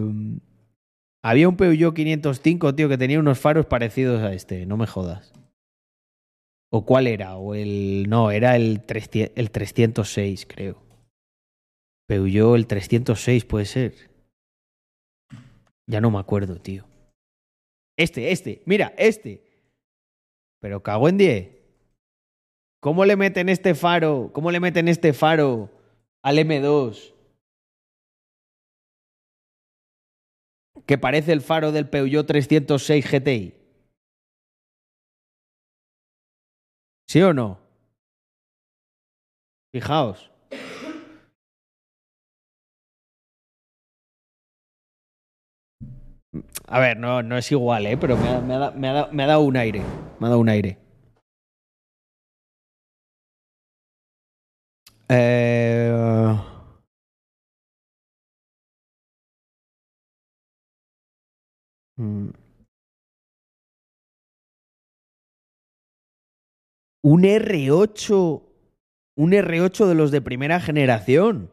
había un Peugeot 505, tío, que tenía unos faros parecidos a este. No me jodas. ¿O cuál era? O el. No, era el, 300 el 306, creo. Peugeot, el 306 puede ser. Ya no me acuerdo, tío. Este, este, mira, este. Pero cago en 10. ¿Cómo le meten este faro? ¿Cómo le meten este faro al M2? Que parece el faro del Peugeot 306 GTI. ¿Sí o no? Fijaos. A ver, no, no es igual, ¿eh? Pero me ha, me me ha me ha dado un aire. Me ha dado un aire. Eh... Un R8. Un R8 de los de primera generación.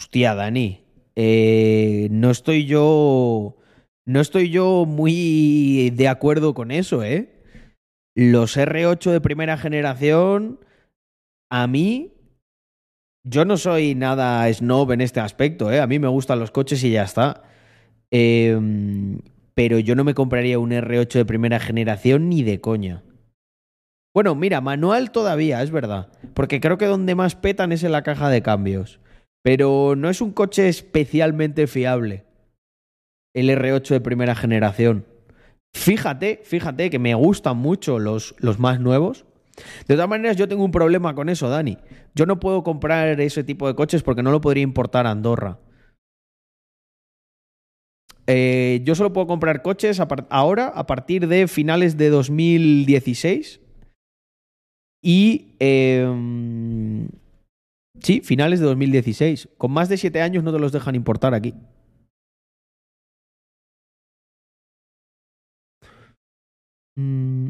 Hostia, Dani. eh, no estoy yo. No estoy yo muy de acuerdo con eso, ¿eh? Los R8 de primera generación, a mí, yo no soy nada snob en este aspecto, ¿eh? A mí me gustan los coches y ya está. Em, pero yo no me compraría un R8 de primera generación ni de coña. Bueno, mira, manual todavía, es verdad. Porque creo que donde más petan es en la caja de cambios. Pero no es un coche especialmente fiable. El R8 de primera generación. Fíjate, fíjate que me gustan mucho los, los más nuevos. De todas maneras, yo tengo un problema con eso, Dani. Yo no puedo comprar ese tipo de coches porque no lo podría importar a Andorra. Eh, yo solo puedo comprar coches ahora a partir de finales de 2016 y em, sí, finales de 2016. Con más de 7 años no te los dejan importar aquí. Mm.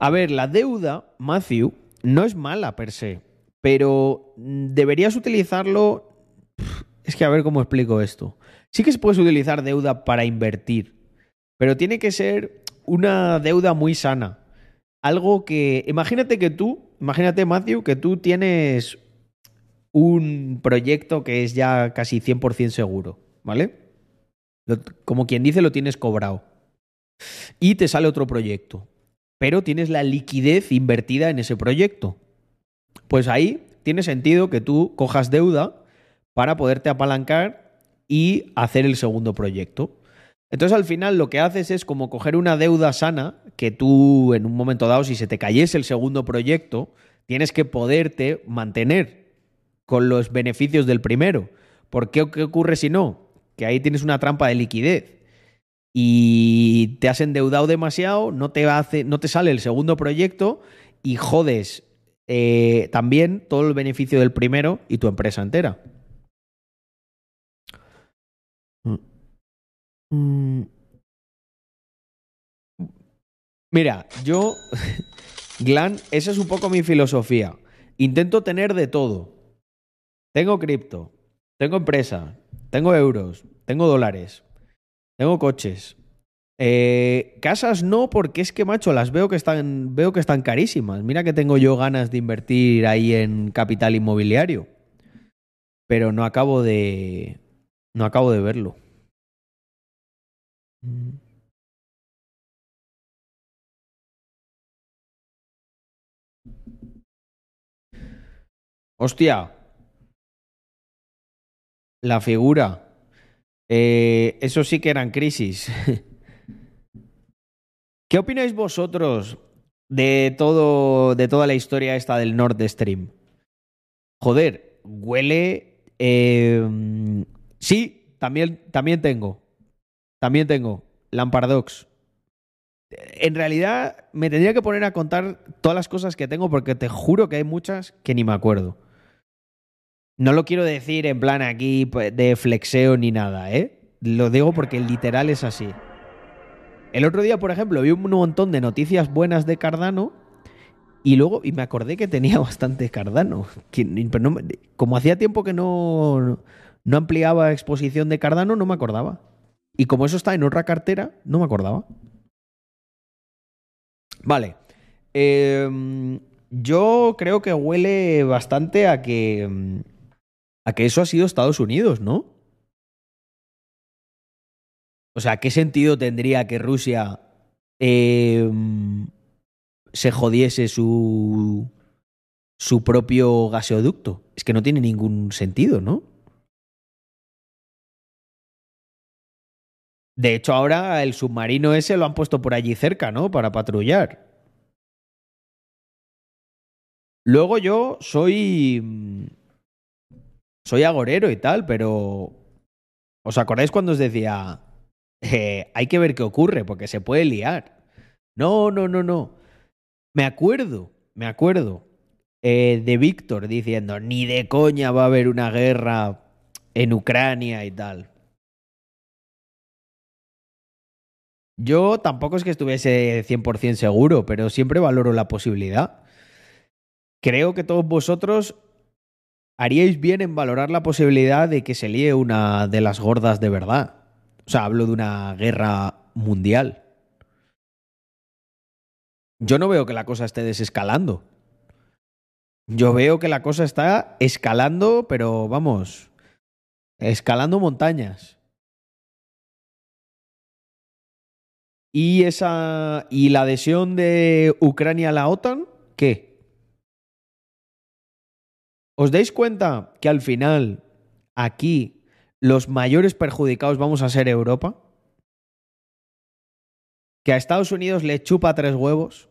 A ver, la deuda, Matthew, no es mala per se, pero mm, deberías utilizarlo. Es que a ver cómo explico esto. Sí que se puede utilizar deuda para invertir, pero tiene que ser una deuda muy sana. algo que. Imagínate que tú, imagínate, Matthew, que tú tienes un proyecto que es ya casi 100% seguro, ¿vale? como quien dice, lo tienes cobrado. Y te sale otro proyecto, pero tienes la liquidez invertida en ese proyecto. Pues ahí tiene sentido que tú cojas deuda para poderte apalancar y hacer el segundo proyecto. Entonces al final lo que haces es como coger una deuda sana que tú en un momento dado, si se te cayese el segundo proyecto, tienes que poderte mantener con los beneficios del primero. ¿Por qué, ocurre si no? Que ahí tienes una trampa de liquidez y te has endeudado demasiado, no te, no te sale el segundo proyecto y jodes eh, también todo el beneficio del primero y tu empresa entera. Mm. Mira, yo, <laughs> Glan, esa es un poco mi filosofía. Intento tener de todo. Tengo cripto, tengo empresa, tengo euros, tengo dólares, tengo coches. Eh, casas no, porque es que, macho, las veo que están, veo que están carísimas. Mira que tengo yo ganas de invertir ahí en capital inmobiliario. Pero no acabo de. No acabo de verlo. Mm. Hostia. La figura. Eh, eso sí que eran crisis. <laughs> ¿Qué opináis vosotros de todo, de toda la historia esta del Nord Stream? Joder, huele. Eh, sí, también, también tengo. También tengo Lampardox. En realidad me tendría que poner a contar todas las cosas que tengo porque te juro que hay muchas que ni me acuerdo. No lo quiero decir en plan aquí pues, de flexeo ni nada, ¿eh? Lo digo porque literal es así. El otro día, por ejemplo, vi un montón de noticias buenas de Cardano y luego y me acordé que tenía <laughs> bastante Cardano. como hacía tiempo que no, no ampliaba exposición de Cardano, no me acordaba. Y como eso está en otra cartera, no me acordaba. Vale. Em, yo creo que huele bastante a que. Em, a que eso ha sido Estados Unidos, ¿no? O sea, ¿qué sentido tendría que Rusia em, se jodiese su. su propio gaseoducto? Es que no tiene ningún sentido, ¿no? De hecho, ahora el submarino ese lo han puesto por allí cerca, ¿no? Para patrullar. Luego yo soy. Mm, soy agorero y tal, pero. ¿Os acordáis cuando os decía. Eh, hay que ver qué ocurre, porque se puede liar? No, no, no, no. Me acuerdo, me acuerdo eh, de Víctor diciendo: ni de coña va a haber una guerra en Ucrania y tal. Yo tampoco es que estuviese 100% seguro, pero siempre valoro la posibilidad. Creo que todos vosotros haríais bien en valorar la posibilidad de que se líe una de las gordas de verdad. O sea, hablo de una guerra mundial. Yo no veo que la cosa esté desescalando. Yo veo que la cosa está escalando, pero vamos, escalando montañas. ¿Y, esa, ¿Y la adhesión de Ucrania a la OTAN? ¿Qué? ¿Os dais cuenta que al final aquí los mayores perjudicados vamos a ser Europa? ¿Que a Estados Unidos le chupa tres huevos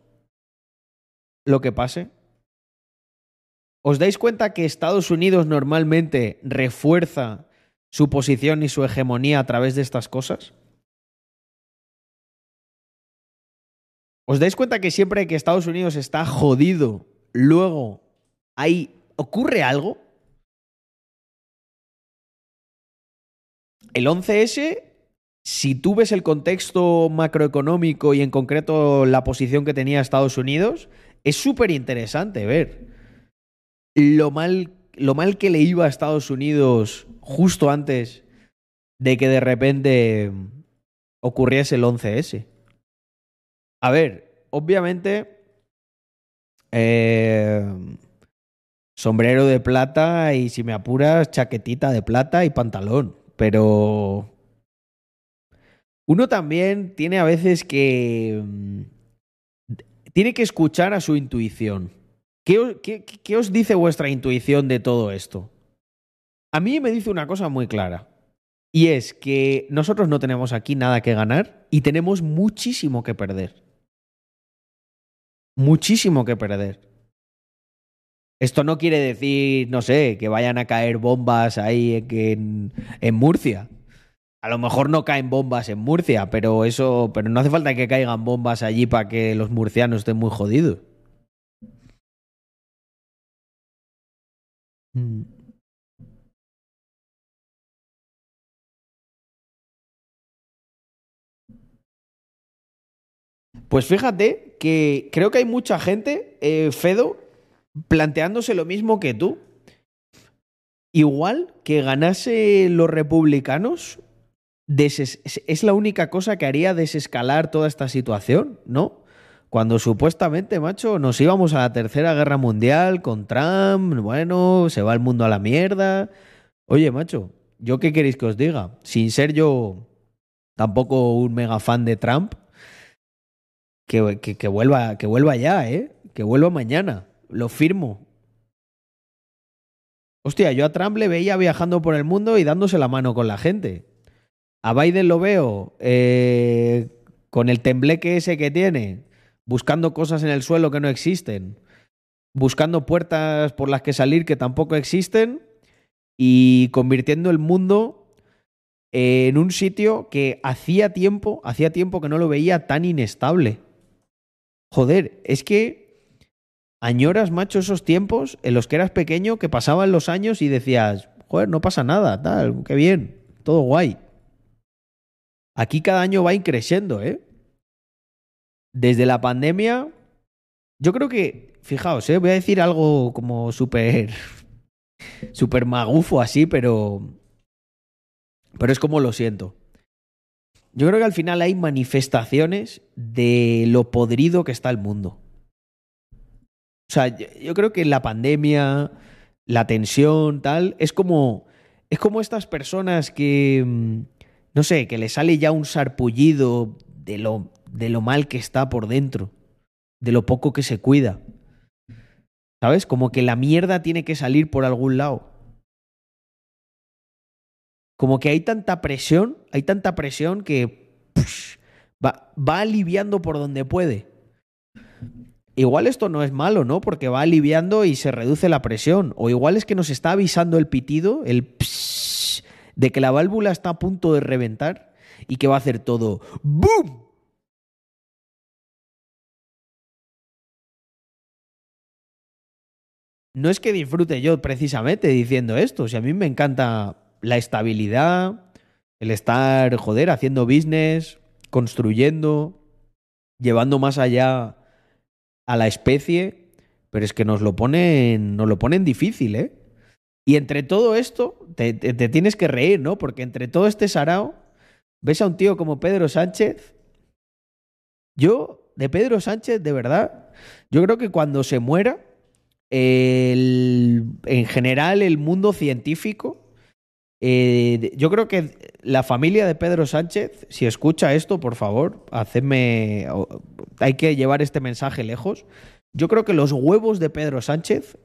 lo que pase? ¿Os dais cuenta que Estados Unidos normalmente refuerza su posición y su hegemonía a través de estas cosas? ¿Os dais cuenta que siempre que Estados Unidos está jodido, luego ahí ocurre algo? El 11S, si tú ves el contexto macroeconómico y en concreto la posición que tenía Estados Unidos, es súper interesante ver lo mal, lo mal que le iba a Estados Unidos justo antes de que de repente ocurriese el 11S. A ver, obviamente eh, sombrero de plata y si me apuras, chaquetita de plata y pantalón. Pero uno también tiene a veces que... mm, Tiene que escuchar a su intuición. ¿Qué, qué- qué os dice vuestra intuición de todo esto? A mí me dice una cosa muy clara. Y es que nosotros no tenemos aquí nada que ganar y tenemos muchísimo que perder. Muchísimo que perder. Esto no quiere decir, no sé, que vayan a caer bombas ahí en, Murcia. A lo mejor no caen bombas en Murcia, pero eso, pero no hace falta que caigan bombas allí para que los murcianos estén muy jodidos. Mm. Pues fíjate que creo que hay mucha gente, eh, Fedo, planteándose lo mismo que tú. Igual que ganase los republicanos, es- la única cosa que haría desescalar toda esta situación, ¿no? Cuando supuestamente, macho, nos íbamos a la tercera guerra mundial con Trump, bueno, se va el mundo a la mierda. Oye, macho, ¿yo qué queréis que os diga? Sin ser yo tampoco un mega fan de Trump, que, que vuelva, que vuelva ya, ¿eh? Que vuelva mañana. Lo firmo. Hostia, yo a Trump le veía viajando por el mundo y dándose la mano con la gente. A Biden lo veo eh, con el tembleque ese que tiene, buscando cosas en el suelo que no existen, buscando puertas por las que salir que tampoco existen y convirtiendo el mundo en un sitio que hacía tiempo, hacía tiempo que no lo veía tan inestable. Joder, es que añoras, macho, esos tiempos en los que eras pequeño, que pasaban los años y decías, joder, no pasa nada, tal, qué bien, todo guay. Aquí cada año va increciendo, ¿eh? Desde la pandemia, yo creo que, fijaos, ¿eh? voy a decir algo como súper, <laughs> súper magufo así, pero, pero es como lo siento. Yo creo que al final hay manifestaciones de lo podrido que está el mundo. O sea, yo, creo que la pandemia, la tensión, tal, es como, es como estas personas que, mm, no sé, que le sale ya un sarpullido de lo, de lo mal que está por dentro, de lo poco que se cuida. ¿Sabes? Como que la mierda tiene que salir por algún lado. Como que hay tanta presión, hay tanta presión que va, va aliviando por donde puede. Igual esto no es malo, ¿no? Porque va aliviando y se reduce la presión. O igual es que nos está avisando el pitido, el pss, de que la válvula está a punto de reventar y que va a hacer todo ¡BOOM! No es que disfrute yo precisamente diciendo esto, si a mí me encanta la estabilidad, el estar, joder, haciendo business, construyendo, llevando más allá a la especie, pero es que nos lo ponen, nos lo ponen difícil, ¿eh? Y entre todo esto, te, tienes que reír, ¿no? Porque entre todo este sarao, ves a un tío como Pedro Sánchez. Yo, de Pedro Sánchez, de verdad, yo creo que cuando se muera, en general el mundo científico, eh, yo creo que la familia de Pedro Sánchez, si escucha esto, por favor, hacedme, hay que llevar este mensaje lejos. Yo creo que los huevos de Pedro Sánchez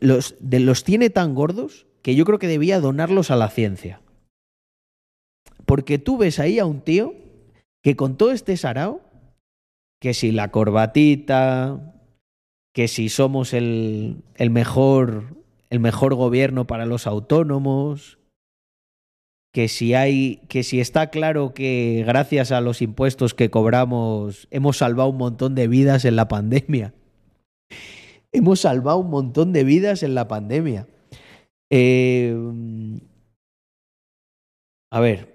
los, de- los tiene tan gordos que yo creo que debía donarlos a la ciencia. Porque tú ves ahí a un tío que con todo este sarao, que si la corbatita, que si somos el mejor el mejor gobierno para los autónomos, que si hay que si está claro que gracias a los impuestos que cobramos hemos salvado un montón de vidas en la pandemia. Hemos salvado un montón de vidas en la pandemia. Eh, a ver,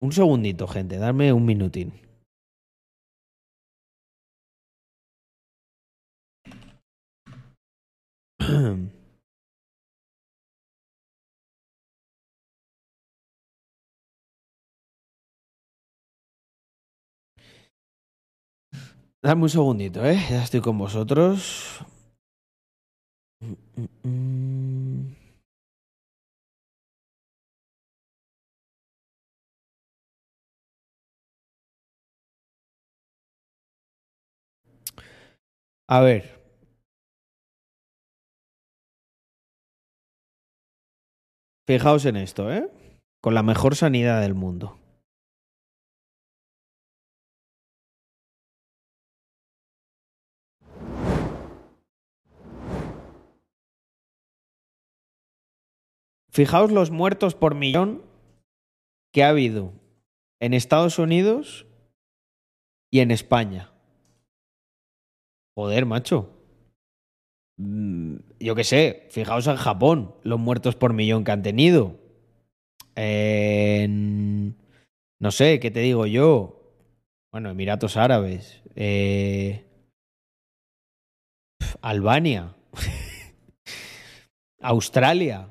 un segundito, gente, darme un minutín. <clears throat> Dame un segundito, ¿eh? Ya estoy con vosotros. A ver. Fijaos en esto, ¿eh? Con la mejor sanidad del mundo. Fijaos los muertos por millón que ha habido en Estados Unidos y en España. Joder, macho. Mm, yo qué sé, fijaos en Japón, los muertos por millón que han tenido. En... No sé, ¿qué te digo yo? Bueno, Emiratos Árabes. Eh... Albania. <laughs> Australia.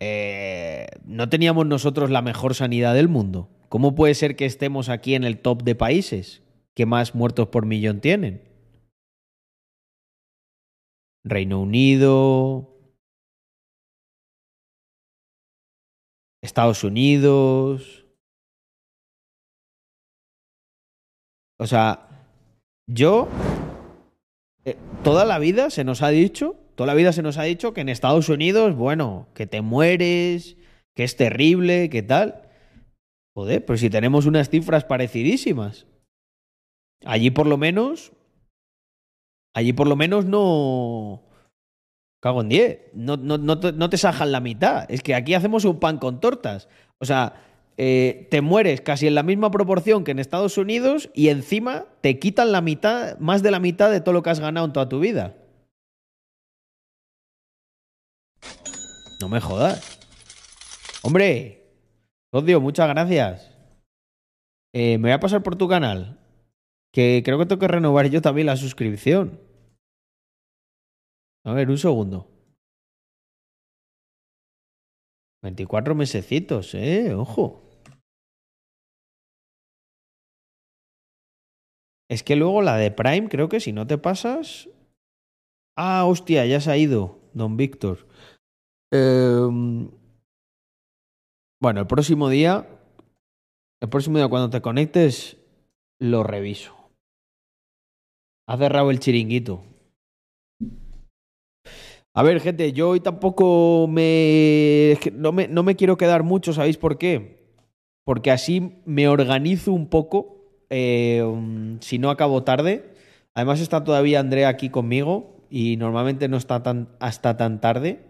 Eh... ¿No teníamos nosotros la mejor sanidad del mundo? ¿Cómo puede ser que estemos aquí en el top de países que más muertos por millón tienen? Reino Unido, Estados Unidos. O sea, yo, eh, toda la vida se nos ha dicho, toda la vida se nos ha dicho que en Estados Unidos, bueno, que te mueres, que es terrible, que tal. Joder, pero si tenemos unas cifras parecidísimas. Allí por lo menos Allí por lo menos no. Cago en 10. No, no, no, te, no, te, sajan la mitad. Es que aquí hacemos un pan con tortas. O sea, eh, te mueres casi en la misma proporción que en Estados Unidos y encima te quitan la mitad, más de la mitad de todo lo que has ganado en toda tu vida. No me jodas. Hombre, Odio, muchas gracias. Eh, me voy a pasar por tu canal. Que creo que tengo que renovar yo también la suscripción. A ver, un segundo. 24 mesecitos, eh, ojo. Es que luego la de Prime, creo que si no te pasas. Ah, hostia, ya se ha ido, don Víctor. Eh... Bueno, el próximo día. El próximo día, cuando te conectes, lo reviso. Ha cerrado el chiringuito. A ver, gente, yo hoy tampoco me no, me. no me quiero quedar mucho, ¿sabéis por qué? Porque así me organizo un poco eh, si no acabo tarde. Además está todavía Andrea aquí conmigo y normalmente no está tan, hasta tan tarde.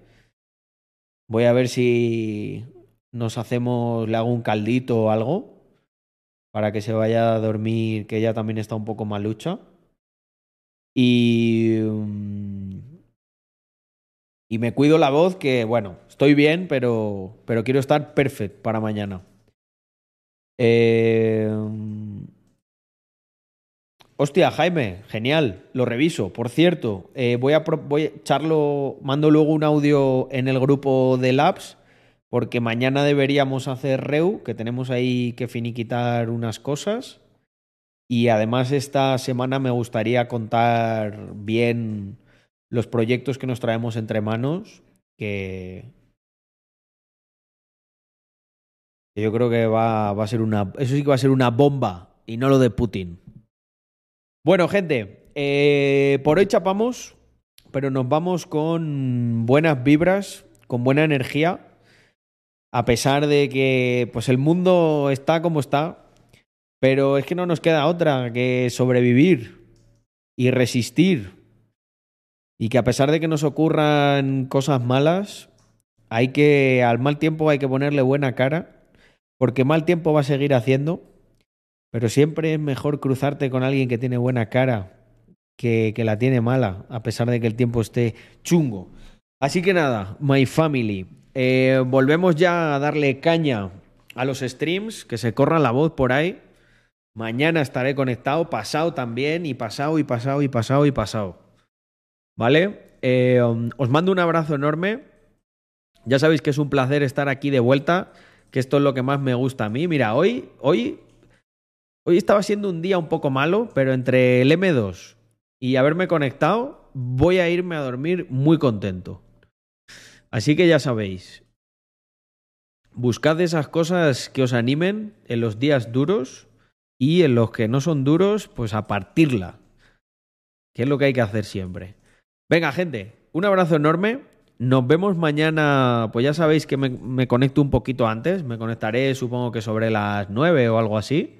Voy a ver si nos hacemos, le hago un caldito o algo para que se vaya a dormir, que ella también está un poco malucha. Y y me cuido la voz que, bueno, estoy bien, pero, pero quiero estar perfecto para mañana. Eh... Hostia, Jaime, genial, lo reviso. Por cierto, eh, voy a voy a echarlo, mando luego un audio en el grupo de Labs, porque mañana deberíamos hacer Reu, que tenemos ahí que finiquitar unas cosas. Y además esta semana me gustaría contar bien los proyectos que nos traemos entre manos, que, yo creo que va, va, a ser una. Eso sí que va a ser una bomba y no lo de Putin. Bueno, gente, eh, por hoy chapamos, pero nos vamos con buenas vibras, con buena energía. A pesar de que pues el mundo está como está, pero es que no nos queda otra que sobrevivir y resistir y que a pesar de que nos ocurran cosas malas, hay que, al mal tiempo hay que ponerle buena cara, porque mal tiempo va a seguir haciendo, pero siempre es mejor cruzarte con alguien que tiene buena cara que, que la tiene mala, a pesar de que el tiempo esté chungo. Así que nada, my family, eh, volvemos ya a darle caña a los streams, que se corra la voz por ahí. Mañana estaré conectado, pasado también, y pasado, y pasado, y pasado, y pasado. ¿Vale? Eh, um, os mando un abrazo enorme. Ya sabéis que es un placer estar aquí de vuelta, que esto es lo que más me gusta a mí. Mira, hoy, hoy Hoy estaba siendo un día un poco malo, pero entre el M2 y haberme conectado, voy a irme a dormir muy contento. Así que ya sabéis, buscad esas cosas que os animen en los días duros y en los que no son duros, pues a partirla, que es lo que hay que hacer siempre. Venga, gente, un abrazo enorme. Nos vemos mañana, pues ya sabéis que me, conecto un poquito antes, me conectaré supongo que sobre las 9 o algo así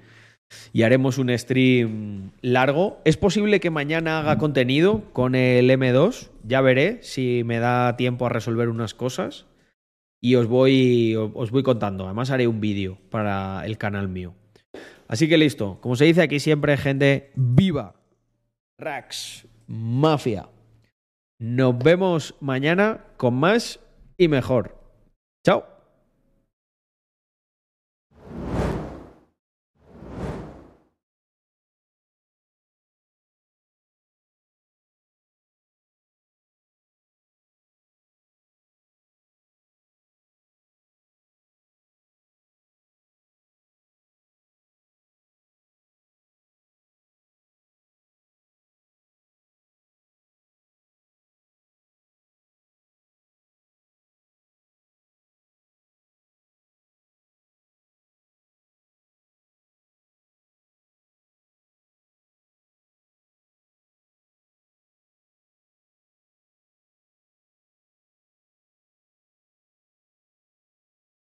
y haremos un stream largo. Es posible que mañana haga contenido con el M2, ya veré si me da tiempo a resolver unas cosas y os voy, os voy contando. Además haré un vídeo para el canal mío. Así que listo, como se dice aquí siempre, gente, viva Rax Mafia. Nos vemos mañana con más y mejor. Chao.